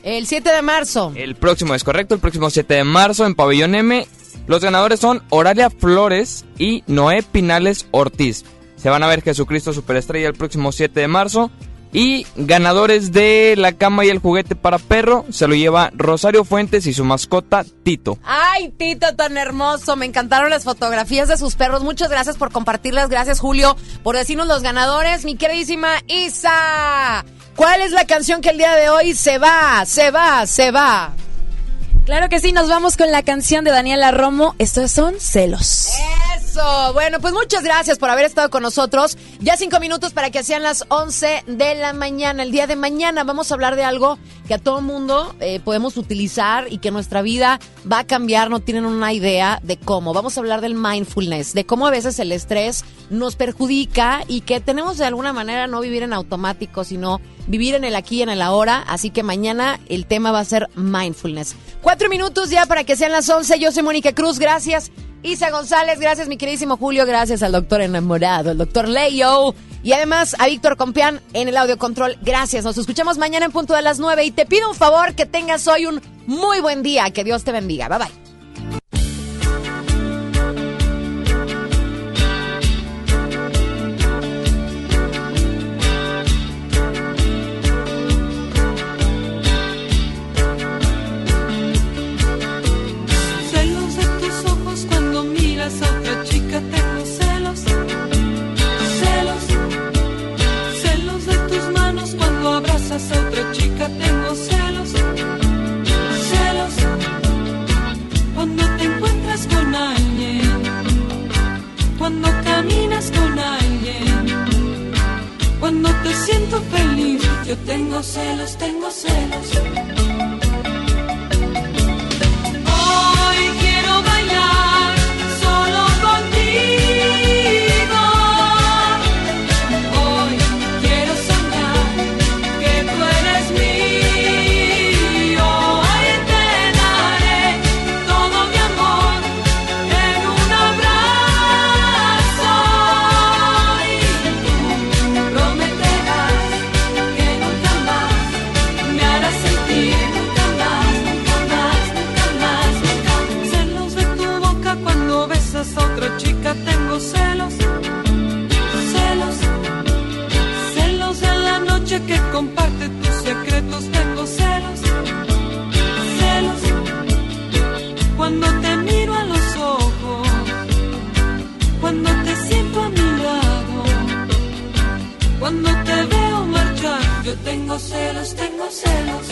el 7 de marzo. El próximo es correcto, el próximo 7 de marzo en Pabellón M. Los ganadores son Oralia Flores y Noé Pinales Ortiz. Se van a ver Jesucristo Superestrella el próximo 7 de marzo. Y ganadores de la cama y el juguete para perro se lo lleva Rosario Fuentes y su mascota Tito. Ay, Tito, tan hermoso. Me encantaron las fotografías de sus perros. Muchas gracias por compartirlas. Gracias, Julio, por decirnos los ganadores. Mi queridísima Isa. ¿Cuál es la canción que el día de hoy se va, se va, se va? Claro que sí, nos vamos con la canción de Daniela Romo. Estos son celos. Eso. Bueno, pues muchas gracias por haber estado con nosotros. Ya cinco minutos para que sean las 11 de la mañana. El día de mañana vamos a hablar de algo que a todo mundo eh, podemos utilizar y que nuestra vida va a cambiar. No tienen una idea de cómo. Vamos a hablar del mindfulness, de cómo a veces el estrés nos perjudica y que tenemos de alguna manera no vivir en automático, sino vivir en el aquí y en el ahora. Así que mañana el tema va a ser mindfulness. Cuatro minutos ya para que sean las 11. Yo soy Mónica Cruz. Gracias. Isa González, gracias mi queridísimo Julio, gracias al doctor enamorado, el doctor Leo y además a Víctor Compián en el audio control. Gracias, nos escuchamos mañana en punto de las 9 y te pido un favor que tengas hoy un muy buen día, que Dios te bendiga. Bye bye. miras a otra chica tengo celos, celos, celos de tus manos cuando abrazas a otra chica tengo celos, celos, cuando te encuentras con alguien, cuando caminas con alguien, cuando te siento feliz, yo tengo celos, tengo celos. Hoy quiero bailar. Cuando te veo marchar, yo tengo celos, tengo celos.